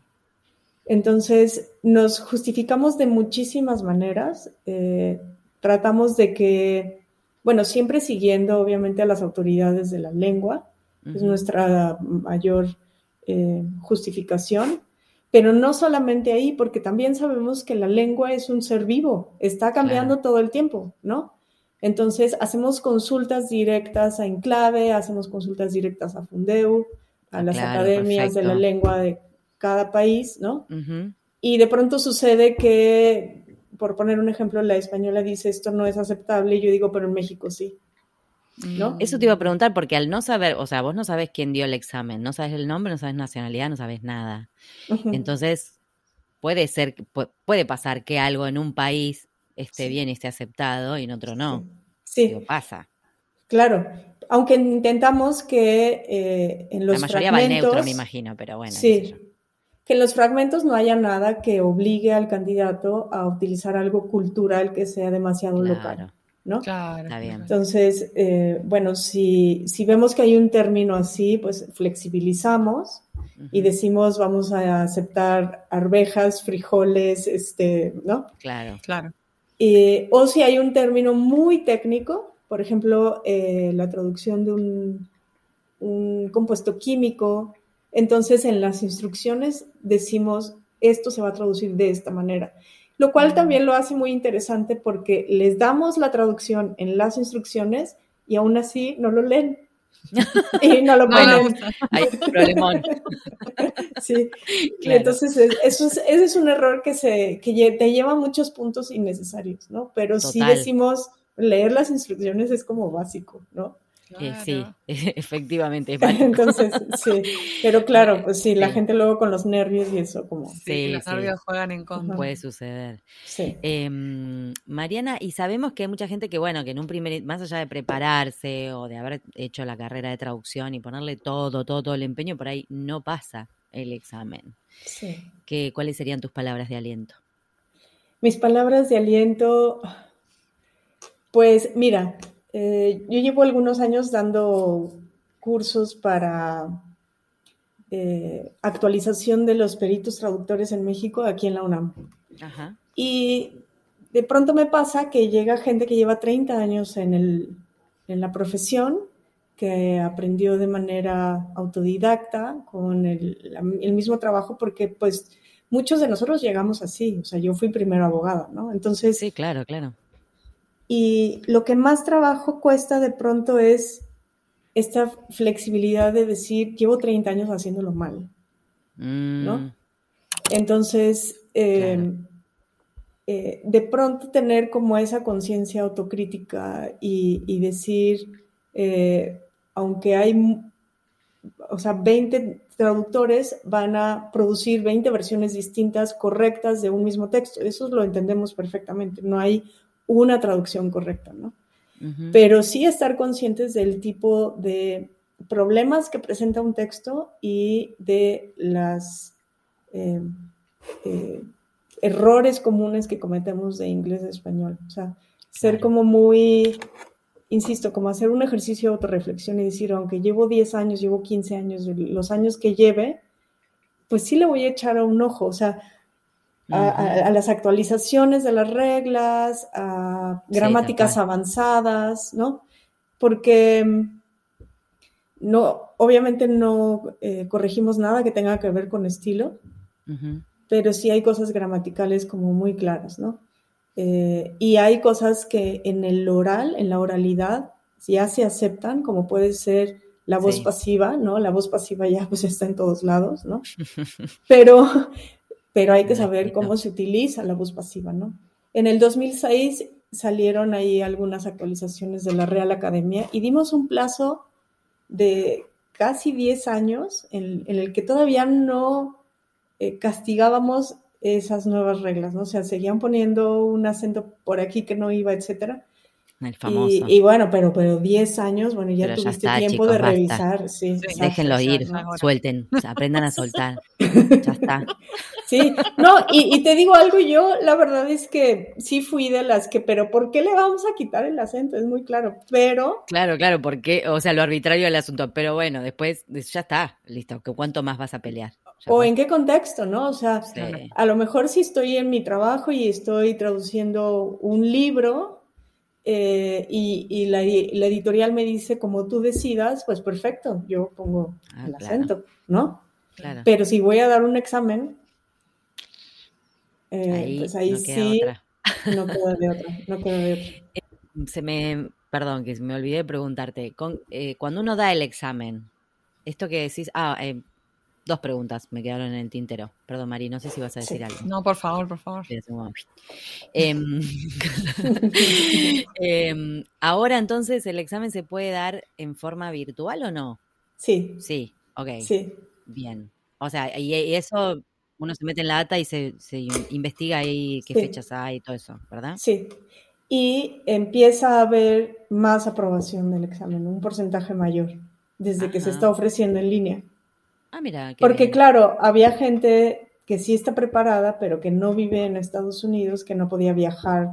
Entonces, nos justificamos de muchísimas maneras. eh, tratamos de que, bueno, siempre siguiendo obviamente a las autoridades de la lengua, es nuestra mayor eh, justificación, pero no solamente ahí, porque también sabemos que la lengua es un ser vivo, está cambiando todo el tiempo, ¿no? Entonces, hacemos consultas directas a Enclave, hacemos consultas directas a Fundeu, a las claro, academias de la lengua de cada país, ¿no? Y de pronto sucede que, por poner un ejemplo, la española dice esto no es aceptable y yo digo, pero en México sí. ¿No? Eso te iba a preguntar porque al no saber, o sea, vos no sabes quién dio el examen, no sabes el nombre, no sabes nacionalidad, no sabes nada. Entonces, puede ser, puede pasar que algo en un país esté Sí. bien y esté aceptado y en otro no. Sí, Digo, pasa. claro. Aunque intentamos que eh, en los La mayoría va fragmentos, neutro, me imagino, pero bueno. sí, que en los fragmentos no haya nada que obligue al candidato a utilizar algo cultural que sea demasiado local, Claro, ¿no? Claro. Está bien. Entonces, eh, bueno, si, si vemos que hay un término así, pues flexibilizamos y decimos vamos a aceptar arvejas, frijoles, este, ¿no? Claro. Claro. Eh, o si hay un término muy técnico, por ejemplo, eh, la traducción de un, un compuesto químico, entonces en las instrucciones decimos esto se va a traducir de esta manera, lo cual Mm. también lo hace muy interesante porque les damos la traducción en las instrucciones y aún así no lo leen <laughs> y no lo ponen. Hay problemón. <laughs> Sí, Claro. entonces es- eso es, ese es un error que, se, que te lleva a muchos puntos innecesarios, ¿no? Pero sí Total. decimos, leer las instrucciones es como básico, ¿no? Eh, sí, <laughs> efectivamente. es. <laughs> Entonces, sí, pero <laughs> claro, pues sí, la Sí. gente luego con los nervios y eso, como, Sí, Sí, los sí. nervios juegan en contra. Puede suceder. sí. Em, Mariana, y sabemos que hay mucha gente que, bueno, que en un primer, más allá de prepararse o de haber hecho la carrera de traducción y ponerle todo, todo, todo el empeño, por ahí no pasa el examen. sí. ¿Qué, ¿Cuáles serían tus palabras de aliento? Mis palabras de aliento, pues mira, eh, yo llevo algunos años dando cursos para eh, actualización de los peritos traductores en México, aquí en la UNAM. Ajá. Y de pronto me pasa que llega gente que lleva 30 años en, el, en la profesión, que aprendió de manera autodidacta, con el, el mismo trabajo, porque pues muchos de nosotros llegamos así, o sea, yo fui primero abogada, ¿no? Entonces, Sí, claro, claro. Y lo que más trabajo cuesta de pronto es esta flexibilidad de decir, llevo 30 años haciéndolo mal. Mm, Entonces, eh, Claro. eh, de pronto tener como esa conciencia autocrítica y, y decir, eh, aunque hay, o sea, 20 traductores van a producir 20 versiones distintas, correctas de un mismo texto. Eso lo entendemos perfectamente. No hay una traducción correcta, ¿no? pero sí estar conscientes del tipo de problemas que presenta un texto y de las eh, eh, errores comunes que cometemos de inglés a español. O sea, ser como muy, insisto, como hacer un ejercicio de autorreflexión y decir, aunque llevo 10 años, llevo 15 años, los años que lleve, pues sí le voy a echar a un ojo. O sea, a, las actualizaciones de las reglas, a gramáticas avanzadas, ¿no? Porque mm, no, obviamente no eh, corregimos nada que tenga que ver con estilo, pero sí hay cosas gramaticales como muy claras, ¿no? Eh, y hay cosas que en el oral, en la oralidad, ya se aceptan, como puede ser la voz pasiva, ¿no? La voz pasiva ya pues está en todos lados, ¿no? <laughs> Pero, pero hay que saber cómo se utiliza la voz pasiva, ¿no? En el 2006 salieron ahí algunas actualizaciones de la Real Academia y dimos un plazo de casi 10 años en, el que todavía no eh, castigábamos esas nuevas reglas, ¿no? O sea, seguían poniendo un acento por aquí que no iba, etcétera. El famoso. Y, bueno, pero, pero 10 años, bueno, ya tuviste tiempo de revisar. Sí, Déjenlo ir, suelten, aprendan a soltar. ya está. <laughs> Sí, no, y, y, te digo algo, yo la verdad es que sí fui de las que, pero ¿por qué le vamos a quitar el acento? Es muy claro, pero... Claro, claro, porque, o sea, lo arbitrario del asunto, pero bueno, después ya está, listo, ¿cuánto más vas a pelear? o en qué contexto, ¿no? O sea, a lo mejor si estoy en mi trabajo y estoy traduciendo un libro, eh, y, la, editorial me dice, como tú decidas, pues perfecto, yo pongo ah, el acento, ¿no? Pero si voy a dar un examen, eh, pues ahí sí, <laughs> no queda de otra, no queda de otra. Eh, se me, perdón, que me olvidé de preguntarte, con, cuando uno da el examen, esto que decís, ah, Dos preguntas me quedaron en el tintero. Perdón, Mari, no sé si vas a decir algo. No, por favor, por favor. Em, <laughs> em, ahora entonces, ¿el examen se puede dar en forma virtual o no? Sí. Sí, ok. Sí. Bien. O sea, y, eso uno se mete en la data y se, investiga ahí qué fechas hay y todo eso, ¿verdad? Sí. Y empieza a haber más aprobación del examen, un porcentaje mayor, desde que se está ofreciendo en línea. Ah, mira. Porque claro, había gente que sí está preparada, pero que no vive en Estados Unidos, que no podía viajar.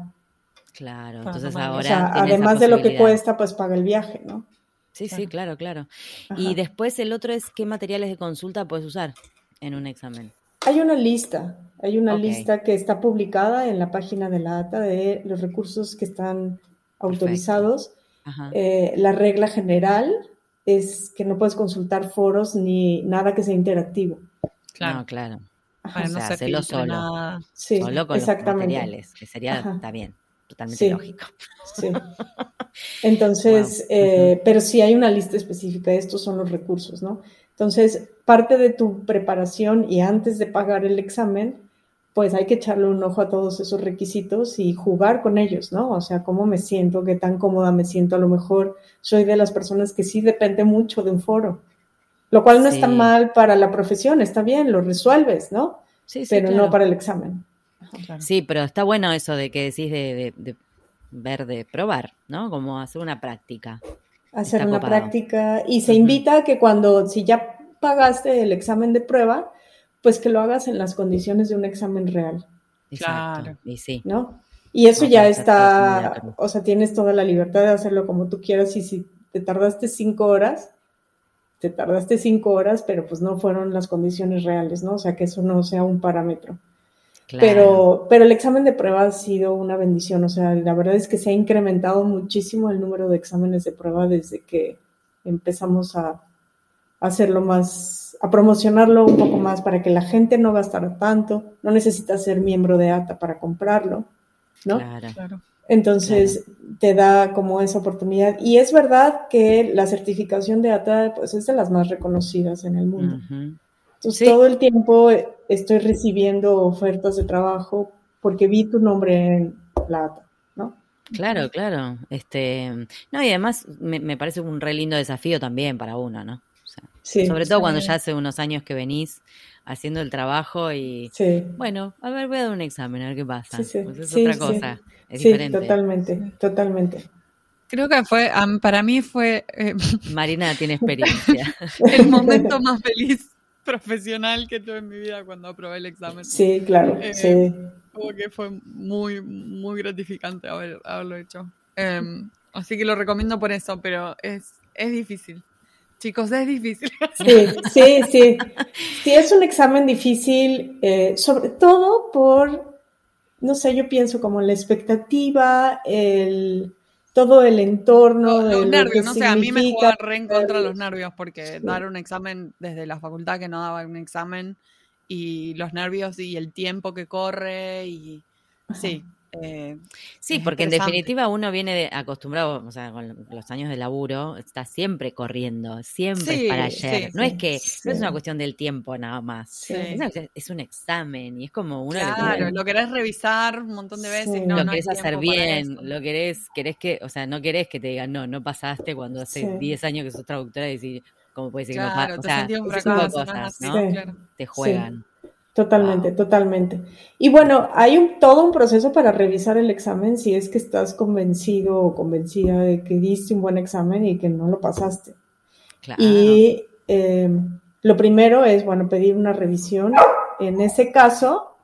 Claro, entonces ahora. además de lo que cuesta, pues paga el viaje, ¿no? Sí, sí, claro, claro. Y después el otro es qué materiales de consulta puedes usar en un examen. Hay una lista, hay una lista que está publicada en la página de la ATA de los recursos que están autorizados. Eh, la regla general es que no puedes consultar foros ni nada que sea interactivo. Claro, claro. Para no hacerlo solo. Sí, solo con exactamente. los materiales, que sería, bien, totalmente lógico. Sí. <laughs> Entonces, eh, pero sí hay una lista específica, estos son los recursos, ¿no? Entonces, parte de tu preparación y antes de pagar el examen, pues hay que echarle un ojo a todos esos requisitos y jugar con ellos, ¿no? O sea, cómo me siento, qué tan cómoda me siento. A lo mejor soy de las personas que sí depende mucho de un foro, lo cual no está mal para la profesión, está bien, lo resuelves, ¿no? Sí, sí, pero no para el examen. Sí, pero está bueno eso de que decís de, ver, de probar, ¿no? Como hacer una práctica. Hacer una práctica y se invita a que cuando, si ya pagaste el examen de prueba, pues que lo hagas en las condiciones de un examen real. Claro. Y sí. ¿No? Y eso ya está, o sea, tienes toda la libertad de hacerlo como tú quieras y si te tardaste cinco horas, te tardaste cinco horas, pero pues no fueron las condiciones reales, ¿no? O sea, que eso no sea un parámetro. Pero, pero el examen de prueba ha sido una bendición, o sea, la verdad es que se ha incrementado muchísimo el número de exámenes de prueba desde que empezamos a hacerlo más, a promocionarlo un poco más para que la gente no gastara tanto, no necesita ser miembro de ATA para comprarlo, ¿no? Claro. Entonces te da como esa oportunidad. Y es verdad que la certificación de ATA pues, es de las más reconocidas en el mundo. Entonces todo el tiempo estoy recibiendo ofertas de trabajo porque vi tu nombre en la ATA, ¿no? Claro, claro. Este, no, y además me, me parece un re lindo desafío también para uno, ¿no? Sobre todo cuando ya hace unos años que venís haciendo el trabajo y bueno, a ver, voy a dar un examen, a ver qué pasa. Pues es otra cosa, es diferente. totalmente, totalmente. Creo que fue, para mí fue... Eh, <laughs> Marina tiene experiencia. <laughs> el momento más feliz profesional que tuve en mi vida cuando aprobé el examen. Sí, claro, eh, sí. Como que fue muy, muy gratificante haberlo hecho. Em, así que lo recomiendo por eso, pero es, es difícil. Chicos, es difícil. Sí, sí, sí. Sí, es un examen difícil, eh, sobre todo por, no sé, yo pienso como la expectativa, el todo el entorno. Los, nervios, no sé, a mí me juega re en contra los nervios porque dar un examen desde la facultad que no daba un examen y los nervios y el tiempo que corre y sí, eh, sí, porque en definitiva uno viene acostumbrado, o sea, con los años de laburo, está siempre corriendo, siempre para ayer. no es que, no es una cuestión del tiempo nada más. Es, un examen y es como uno. Claro, lo querés revisar un montón de veces. No, lo querés hacer bien, lo querés, querés que, o sea, no querés que te digan, no, no pasaste cuando hace 10 años que sos traductora y decir, ¿cómo puede ser que no pasa? O sea, cosas, ¿no? Te juegan. Totalmente, totalmente. Y bueno, hay un, todo un proceso para revisar el examen si es que estás convencido o convencida de que diste un buen examen y que no lo pasaste. Y em, lo primero es, bueno, pedir una revisión. En ese caso,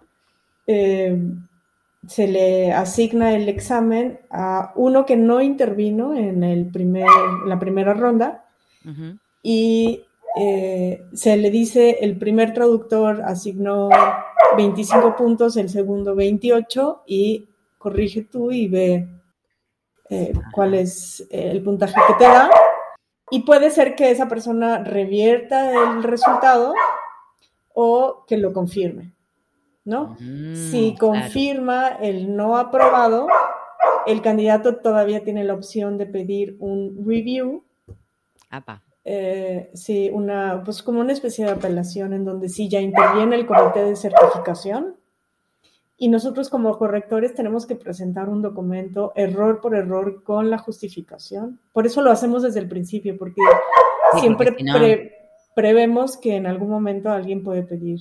em, se le asigna el examen a uno que no intervino en, el primer, la primera ronda y eh, se le dice el primer traductor asignó 25 puntos, el segundo 28 y corrige tú y ve eh, cuál es el puntaje que te da. Y puede ser que esa persona revierta el resultado o que lo confirme, ¿no? Mm, si confirma el no aprobado, el candidato todavía tiene la opción de pedir un review. Apa eh, sí, una, pues como una especie de apelación en donde sí ya interviene el comité de certificación y nosotros como correctores tenemos que presentar un documento error por error con la justificación. Por eso lo hacemos desde el principio, porque siempre prevemos que en algún momento alguien puede pedir,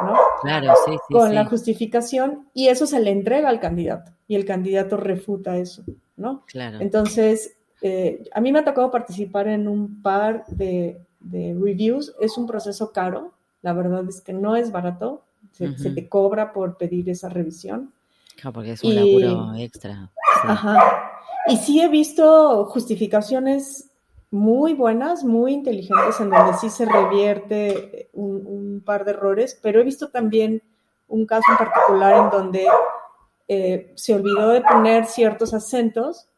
¿no? Claro, sí, sí. Con la justificación y eso se le entrega al candidato y el candidato refuta eso, ¿no? Claro. Entonces, eh, a mí me ha tocado participar en un par de, reviews. Es un proceso caro, la verdad es que no es barato. Se, te cobra por pedir esa revisión. Claro, porque es un laburo extra. Ajá. Y sí he visto justificaciones muy buenas, muy inteligentes, en donde sí se revierte un, par de errores, pero he visto también un caso en particular en donde eh, se olvidó de poner ciertos acentos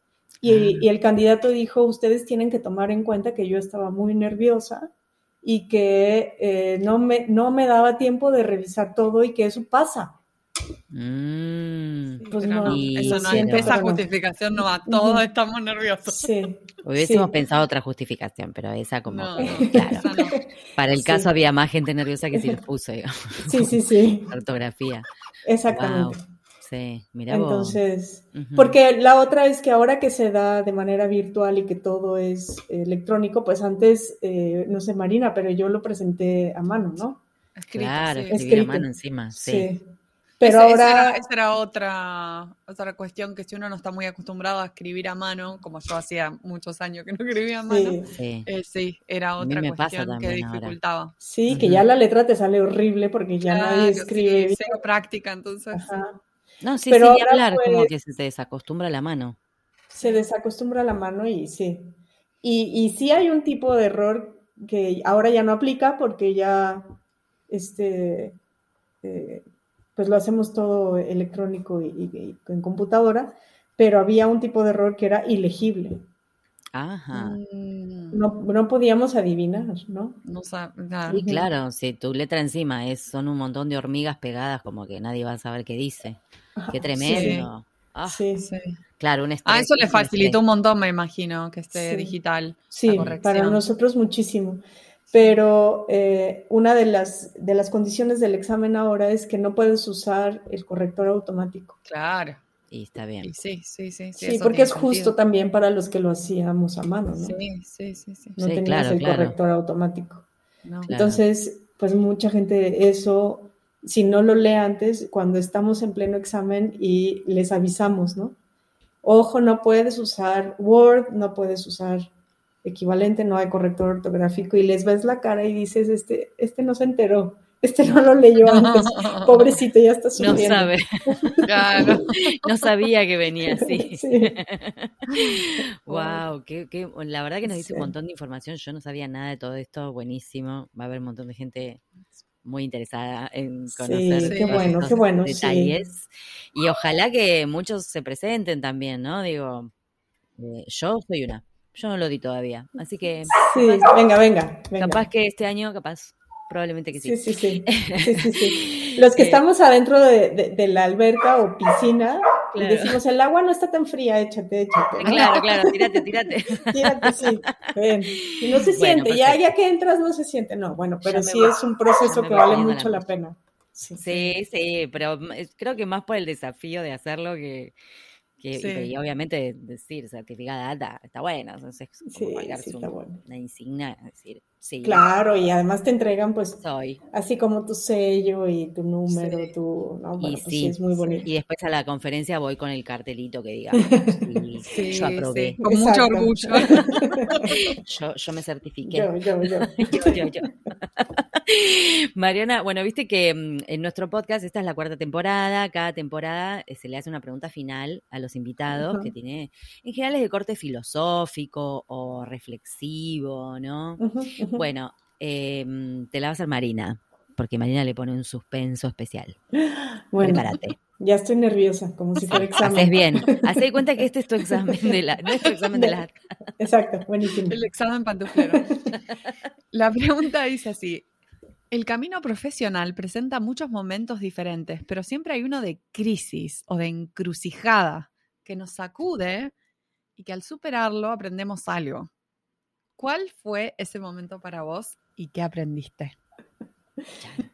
y, el candidato dijo, ustedes tienen que tomar en cuenta que yo estaba muy nerviosa y que eh, no, me, no me daba tiempo de revisar todo y que eso pasa. Mm. pues no, eso no es, esa justificación no va, todos estamos nerviosos. Sí. Hubiésemos pensado otra justificación, pero esa como, claro. Para el caso había más gente nerviosa que si lo puso, digamos. Sí, sí, sí. <laughs> Ortografía. Exactamente. Sí, mira Entonces, porque la otra es que ahora que se da de manera virtual y que todo es electrónico, pues antes, eh, no sé, Marina, pero yo lo presenté a mano, ¿no? claro, escribir a mano encima, sí. Pero ahora... Esa era, otra, otra cuestión que si uno no está muy acostumbrado a escribir a mano, como yo hacía muchos años que no escribía a mano, sí, eh, era otra cuestión que dificultaba. Sí, que ya la letra te sale horrible porque ya nadie escribe. Sí, práctica, entonces. No, sí, Pero sí, hablar, como que se desacostumbra la mano. Se desacostumbra la mano y sí. Y, y sí hay un tipo de error que ahora ya no aplica porque ya, este, eh, pues lo hacemos todo electrónico y, en computadora, pero había un tipo de error que era ilegible. Ajá. Mm. No, no podíamos adivinar, ¿no? No Sí, claro, si tu letra encima es, son un montón de hormigas pegadas, como que nadie va a saber qué dice. Qué tremendo. Ah, sí, sí. Claro, un Ah, eso le facilitó un montón, me imagino, que esté digital. Sí, para nosotros muchísimo. Pero eh, una de las, de las condiciones del examen ahora es que no puedes usar el corrector automático. Claro. Y está bien. sí, sí, sí. Sí, porque es justo también para los que lo hacíamos a mano, ¿no? Sí, sí, sí. sí. No tenías el corrector automático. Entonces, pues mucha gente eso si no lo lee antes, cuando estamos en pleno examen y les avisamos, ¿no? Ojo, no puedes usar Word, no puedes usar equivalente, no hay corrector ortográfico y les ves la cara y dices, este, este no se enteró, este no lo leyó antes. <laughs> Pobrecito, ya está sufriendo. No sabe. <laughs> Claro. No sabía que venía así. Sí. <laughs> wow, qué, qué, la verdad que nos dice un montón de información. Yo no sabía nada de todo esto. Buenísimo. Va a haber un montón de gente muy interesada en conocer sí, qué bueno, qué bueno, detalles. Y ojalá que muchos se presenten también, ¿no? Digo, eh, yo soy una. Yo no lo di todavía. Así que. Sí, venga, venga, Capaz que este año, capaz. Probablemente que sí. Sí, sí, sí. <laughs> Los que eh, estamos adentro de, la alberca o piscina, y decimos, el agua no está tan fría, échate, échate. Claro, claro, tírate, tírate. <laughs> tírate, sí. Y no se siente, ya, ya que entras no se siente. No, bueno, pero sí es un proceso que vale mucho la pena. Sí, sí, pero creo que más por el desafío de hacerlo que, que, y obviamente decir certificada alta está bueno, entonces como sí, una insignia, decir, sí. Claro, y además te entregan pues Soy. así como tu sello y tu número, tu, no, bueno, pues, sí, es muy bonito. Y después a la conferencia voy con el cartelito que diga, <laughs> yo aprobé. Con mucho orgullo. <laughs> yo, yo me certifiqué. Yo, yo, yo. <laughs> yo, yo. Mariana, bueno, viste que mm, en nuestro podcast, esta es la cuarta temporada, cada temporada eh, se le hace una pregunta final a los invitados que tiene, en general es de corte filosófico o reflexivo, ¿no? Bueno, em, te la va a hacer Marina, porque Marina le pone un suspenso especial. <gasps> Bueno, Prepárate. Ya estoy nerviosa, como si fuera examen. Haces bien. Haz cuenta que este es tu <laughs> examen de la, nuestro examen de, <laughs> de la. Exacto, buenísimo. El examen pantuflero. La pregunta dice así: el camino profesional presenta muchos momentos diferentes, pero siempre hay uno de crisis o de encrucijada que nos sacude y que al superarlo aprendemos algo. ¿Cuál fue ese momento para vos y qué aprendiste?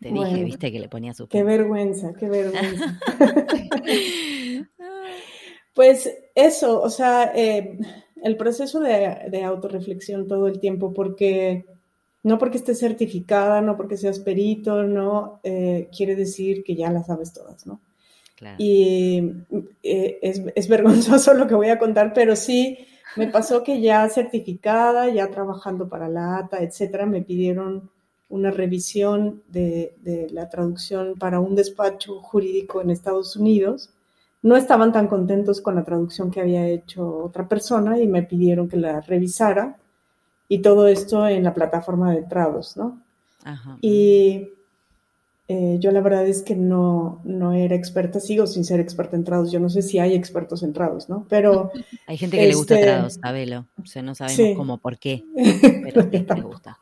te dije, viste que le ponía su. Qué vergüenza, qué vergüenza. <laughs> pues eso, o sea, eh, el proceso de, de autorreflexión todo el tiempo, porque no porque estés certificada, no porque seas perito, no eh, quiere decir que ya las sabes todas, ¿no? Y eh, es, vergonzoso <laughs> lo que voy a contar, pero sí me pasó que ya certificada, ya trabajando para la ATA, etcétera, me pidieron una revisión de, de la traducción para un despacho jurídico en Estados Unidos. No estaban tan contentos con la traducción que había hecho otra persona y me pidieron que la revisara y todo esto en la plataforma de Trados, ¿no? Ajá. Y eh, yo la verdad es que no, no era experta, sigo sin ser experta en Trados, yo no sé si hay expertos en Trados, ¿no? Pero... <laughs> Hay gente que le gusta este, Trados, sabelo, o sea, no sabemos cómo, por qué, <laughs> pero a le gusta.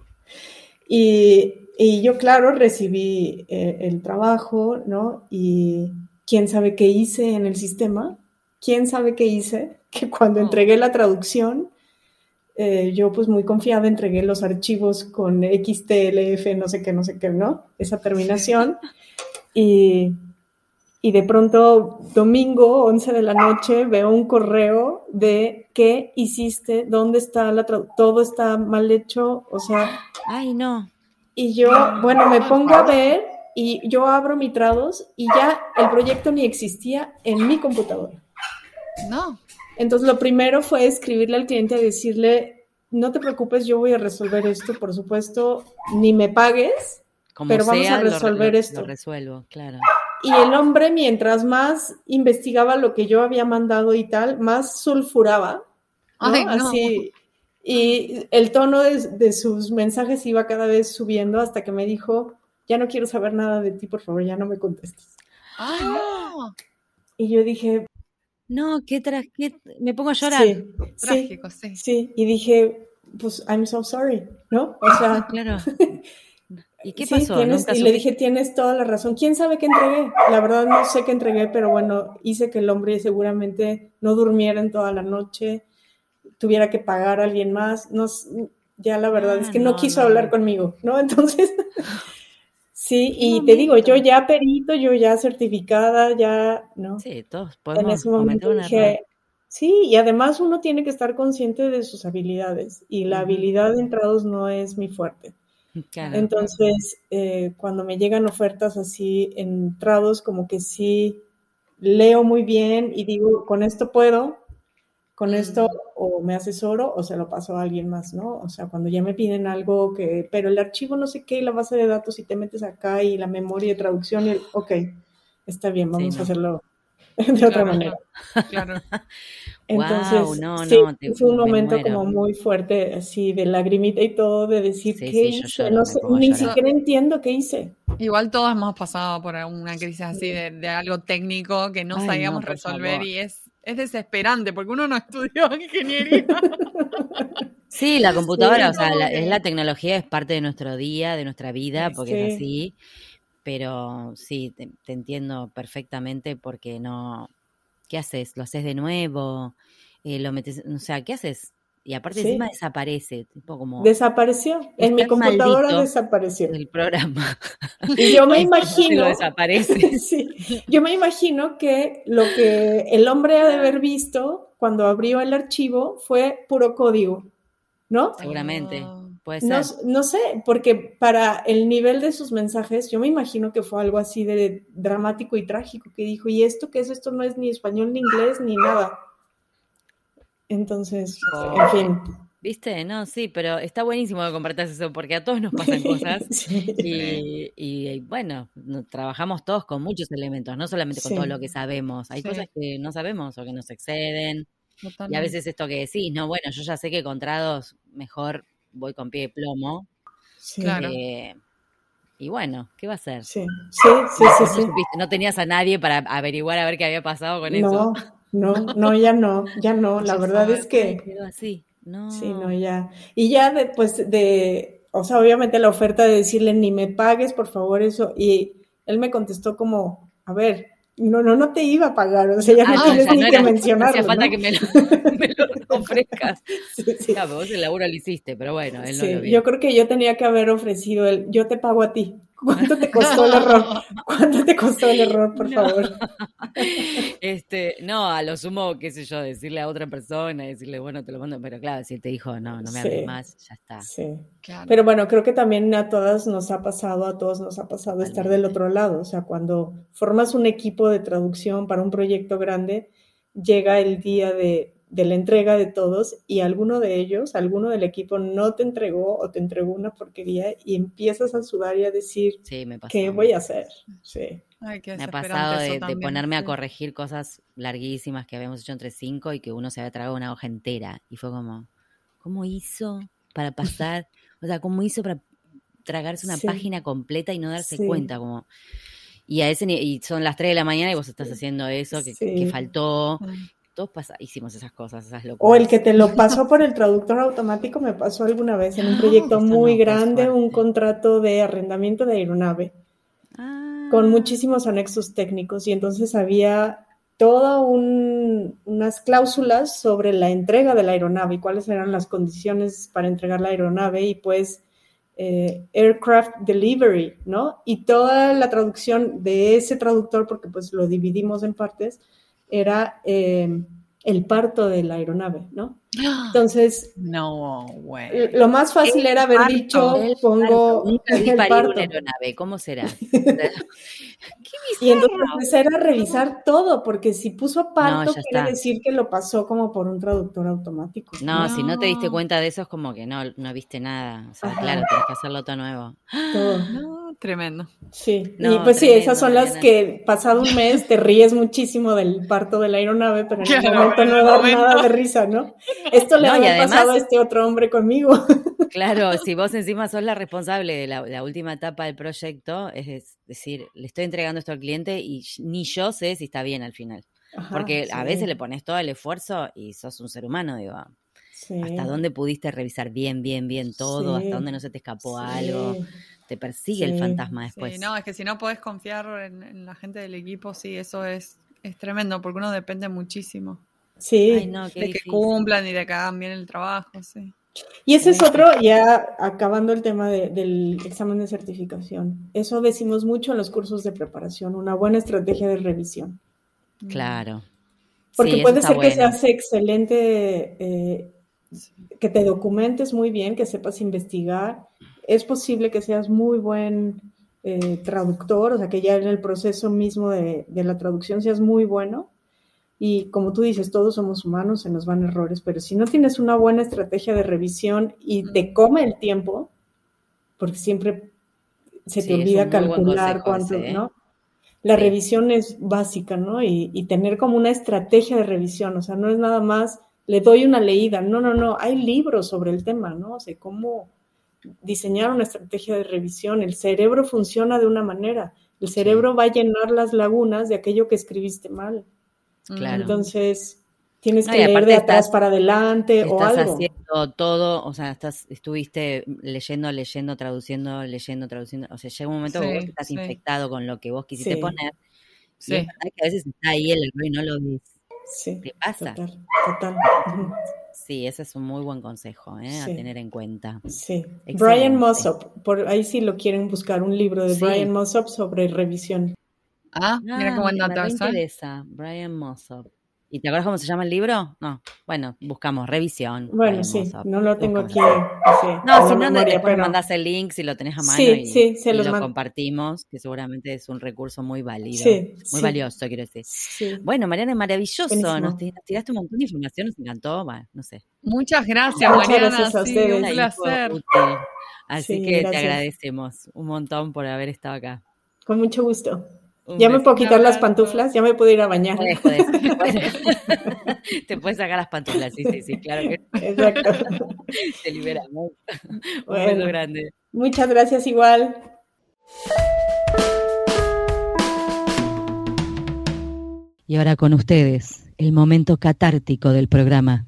Y, y, yo, claro, recibí eh, el trabajo, ¿no? Y quién sabe qué hice en el sistema, quién sabe qué hice, <laughs> que cuando oh. entregué la traducción, eh, yo pues muy confiada entregué los archivos con XTLF, no sé qué, no sé qué, ¿no? Esa terminación. Y, y de pronto, domingo, 11 de la noche, veo un correo de qué hiciste, dónde está la todo está mal hecho, o sea... Ay, no. Y yo, bueno, me pongo a ver y yo abro mi trados y ya el proyecto ni existía en mi computadora. No. Entonces, lo primero fue escribirle al cliente y decirle, no te preocupes, yo voy a resolver esto, por supuesto, ni me pagues, pero vamos a resolver esto. Lo resuelvo, claro. Y el hombre, mientras más investigaba lo que yo había mandado y tal, más sulfuraba. Así. Y el tono de, sus mensajes iba cada vez subiendo hasta que me dijo, ya no quiero saber nada de ti, por favor, ya no me contestes. Y yo dije, no, qué, me pongo a llorar. Sí, Trágico, sí, sí. y dije, pues, I'm so sorry, ¿no? O sea, claro. <laughs> ¿Y qué pasó? y le dije, tienes toda la razón. ¿Quién sabe qué entregué? La verdad no sé qué entregué, pero bueno, hice que el hombre seguramente no durmiera en toda la noche, tuviera que pagar a alguien más. No, ya la verdad es ah, que no, quiso hablar conmigo, ¿no? <laughs> Entonces, Sí, y te digo, yo ya perito, yo ya certificada, ya, ¿no? Sí, todos podemos en ese momento dije, Sí, y además uno tiene que estar consciente de sus habilidades y la habilidad de entrados no es mi fuerte. <laughs> Entonces, eh, cuando me llegan ofertas así entrados, como que sí leo muy bien y digo, con esto puedo, con esto o me asesoro o se lo paso a alguien más, ¿no? O sea, cuando ya me piden algo que, pero el archivo no sé qué, la base de datos, y te metes acá y la memoria de traducción, y ok, está bien, vamos a hacerlo <laughs> de otra manera. <laughs> Claro. Entonces, no, sí, fue un momento como muy fuerte, así de lagrimita y todo, de decir, ¿qué hice? no sé, ni siquiera entiendo qué hice. Igual todos hemos pasado por una crisis así de, algo técnico que no sabíamos resolver y es es desesperante porque uno no estudió <laughs> ingeniería. Sí, la computadora, o sea, la, es la tecnología, es parte de nuestro día, de nuestra vida, porque es así. Pero sí, te, entiendo perfectamente porque no. ¿Qué haces? ¿Lo haces de nuevo? Eh, lo metes, o sea, ¿qué haces? Y aparte encima desaparece, tipo como... Desapareció, en mi computadora desapareció. El programa. <laughs> Y yo me <laughs> imagino... desaparece. <laughs> sí, yo me imagino que lo que el hombre ha de haber visto cuando abrió el archivo fue puro código, ¿no? Seguramente. Ah. Puede ser. No, no sé, porque para el nivel de sus mensajes, yo me imagino que fue algo así de dramático y trágico, que dijo, ¿y esto qué es? Esto no es ni español, ni inglés, ni nada. Entonces, oh. en fin. ¿Viste? No, sí, pero está buenísimo que compartas eso, porque a todos nos pasan <laughs> cosas. y, bueno, trabajamos todos con muchos elementos, no solamente con todo lo que sabemos. Hay cosas que no sabemos o que nos exceden. Y a veces esto que decís, no, bueno, yo ya sé que contrados mejor voy con pie de plomo. Claro. Eh, y bueno, ¿qué va a hacer? Sí, sí, sí, sí, no, tenías a nadie para averiguar a ver qué había pasado con eso. No, <laughs> no, ya no, ya no. La verdad es que. así. No. Sí, no, ya. Y ya después de, o sea, obviamente la oferta de decirle ni me pagues, por favor, eso. Y él me contestó como, a ver, no, no, no te iba a pagar, o sea, ya no ah, tienes ni que mencionarlo. No falta que <laughs> me lo, ofrezcas. Sí, sí. vos el laburo lo hiciste, pero bueno, él no lo Yo creo que yo tenía que haber ofrecido el, yo te pago a ti. ¿Cuánto te <laughs> costó el error? ¿Cuánto te costó el error, por favor? <laughs> Este, no, a lo sumo, qué sé yo, decirle a otra persona, decirle, bueno, te lo mando, pero claro, si él te dijo, no, no me hables más, ya está. Sí. Pero bueno, creo que también a todas nos ha pasado, a todos nos ha pasado estar del otro lado, o sea, cuando formas un equipo de traducción para un proyecto grande, llega el día de de la entrega de todos y alguno de ellos, alguno del equipo no te entregó o te entregó una porquería y empiezas a sudar y a decir, ¿qué voy a hacer? Sí. me ha pasado de, ponerme a corregir cosas larguísimas que habíamos hecho entre cinco y que uno se había tragado una hoja entera y fue como, ¿cómo hizo para pasar? <laughs> o sea, ¿cómo hizo para tragarse una página completa y no darse cuenta? Como... Y a ese y son las 3 de la mañana y vos estás haciendo eso que, que faltó todos hicimos esas cosas, esas locuras. O el que te lo <laughs> pasó por el traductor automático me pasó alguna vez en un ah, proyecto muy grande, un contrato de arrendamiento de aeronave con ah. muchísimos anexos técnicos y entonces había todas unas cláusulas sobre la entrega de la aeronave y cuáles eran las condiciones para entregar la aeronave y pues eh, aircraft delivery, ¿no? Y toda la traducción de ese traductor, porque pues lo dividimos en partes, era eh, el parto de la aeronave, ¿no? <gasps> Entonces, no, lo más fácil era haber dicho, pongo <laughs> el parto. aeronave, ¿cómo será? <laughs> <laughs> <laughs> y entonces era revisar todo, porque si puso parto, quiere decir que lo pasó como por un traductor automático. No, si no te diste cuenta de eso, es como que no, no viste nada. O sea, claro, tienes que hacerlo todo nuevo. Todo. <gasps> Tremendo. Sí, y pues sí, esas son las que pasado un mes te ríes muchísimo del parto de la aeronave, pero en el momento no da nada de risa, ¿no? Esto le había pasado a este otro hombre conmigo. <laughs> Claro, si vos encima sos la responsable de la, última etapa del proyecto, es decir, le estoy entregando esto al cliente y ni yo sé si está bien al final. Porque a veces le pones todo el esfuerzo y sos un ser humano, digo. ¿Hasta dónde pudiste revisar bien, bien, bien todo? ¿Hasta dónde no se te escapó algo? te persigue el fantasma después. Sí, no, es que si no podés confiar en, la gente del equipo, sí, eso es, es tremendo, porque uno depende muchísimo. Sí. de que cumplan y de que hagan bien el trabajo, sí. Y ese es otro, ya acabando el tema del examen de certificación. Eso decimos mucho en los cursos de preparación, una buena estrategia de revisión. Claro. Porque puede ser que seas excelente, eh, que te documentes muy bien, que sepas investigar, es posible que seas muy buen eh, traductor, o sea, que ya en el proceso mismo de, la traducción seas muy bueno. Y como tú dices, todos somos humanos, se nos van errores, pero si no tienes una buena estrategia de revisión y te come el tiempo, porque siempre se te olvida calcular cuánto, ¿eh? ¿no? La revisión es básica, ¿no? Y, y, tener como una estrategia de revisión, o sea, no es nada más, le doy una leída, no, no, no, hay libros sobre el tema, ¿no? O sea, cómo diseñar una estrategia de revisión. El cerebro funciona de una manera, el cerebro va a llenar las lagunas de aquello que escribiste mal. Claro. Entonces, tienes que leer de atrás para adelante o algo. Estás haciendo todo, o sea, estás, estuviste leyendo, leyendo, traduciendo, leyendo, traduciendo. O sea, llega un momento que vos estás infectado con lo que vos quisiste poner. Sí. Y es verdad que a veces está ahí el error y no lo ves. Sí. ¿Qué pasa? Total, total. Sí, ese es un muy buen consejo ¿eh? a tener en cuenta. Sí. Brian Mossop, por ahí sí lo quieren buscar, un libro de Brian Mossop sobre revisión. Ah, mira qué buen dato. Me interesa, Brian Mossop. ¿Y te acuerdas cómo se llama el libro? No. Bueno, buscamos revisión. Bueno, sí, no lo tengo aquí. no, si no, memoria, después mandas el link si lo tenés a mano y, sí, se lo compartimos, que seguramente es un recurso muy válido. muy valioso, quiero decir. Bueno, Mariana, maravilloso. Nos tiraste un montón de información, nos encantó. Bueno, no sé. Muchas gracias, Muchas Mariana. Gracias a ustedes. un placer. Así que te agradecemos un montón por haber estado acá. Con mucho gusto ya me puedo quitar las pantuflas, ya me puedo ir a bañar. <laughs> Te puedes sacar las pantuflas, sí, sí, sí, claro que. Exacto. <laughs> Te liberamos. Un grande. Muchas gracias igual. Y ahora con ustedes, el momento catártico del programa.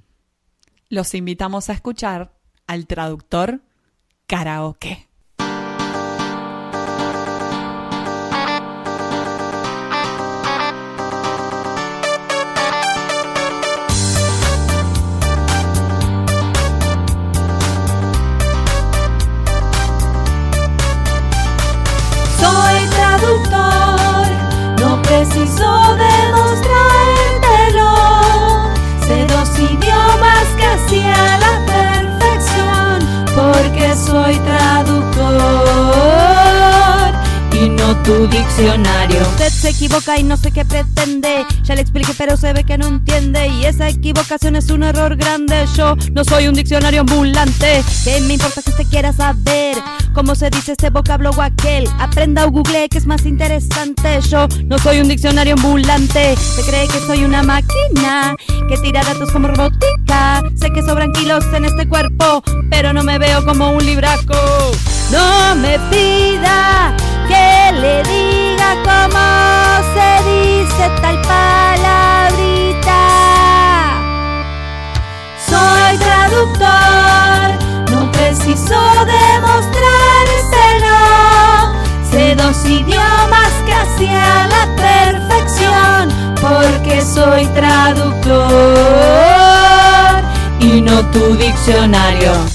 Los invitamos a escuchar al traductor karaoke. Usted se equivoca y no sé qué pretende. Ya le expliqué, pero se ve que no entiende. Y esa equivocación es un error grande. Yo no soy un diccionario ambulante. ¿Qué me importa que usted quiera saber cómo se dice este vocablo o aquel? Aprenda o google que es más interesante. Yo no soy un diccionario ambulante. Se cree que soy una máquina que tira datos como robótica. Sé que sobran kilos en este cuerpo, pero no me veo como un libraco. No me pida que le diga cómo se dice tal palabrita. Soy traductor, no preciso demostrárselo. Sé dos idiomas casi a la perfección, porque soy traductor y no tu diccionario.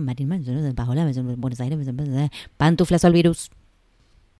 Buenos Aires, pantuflas al virus.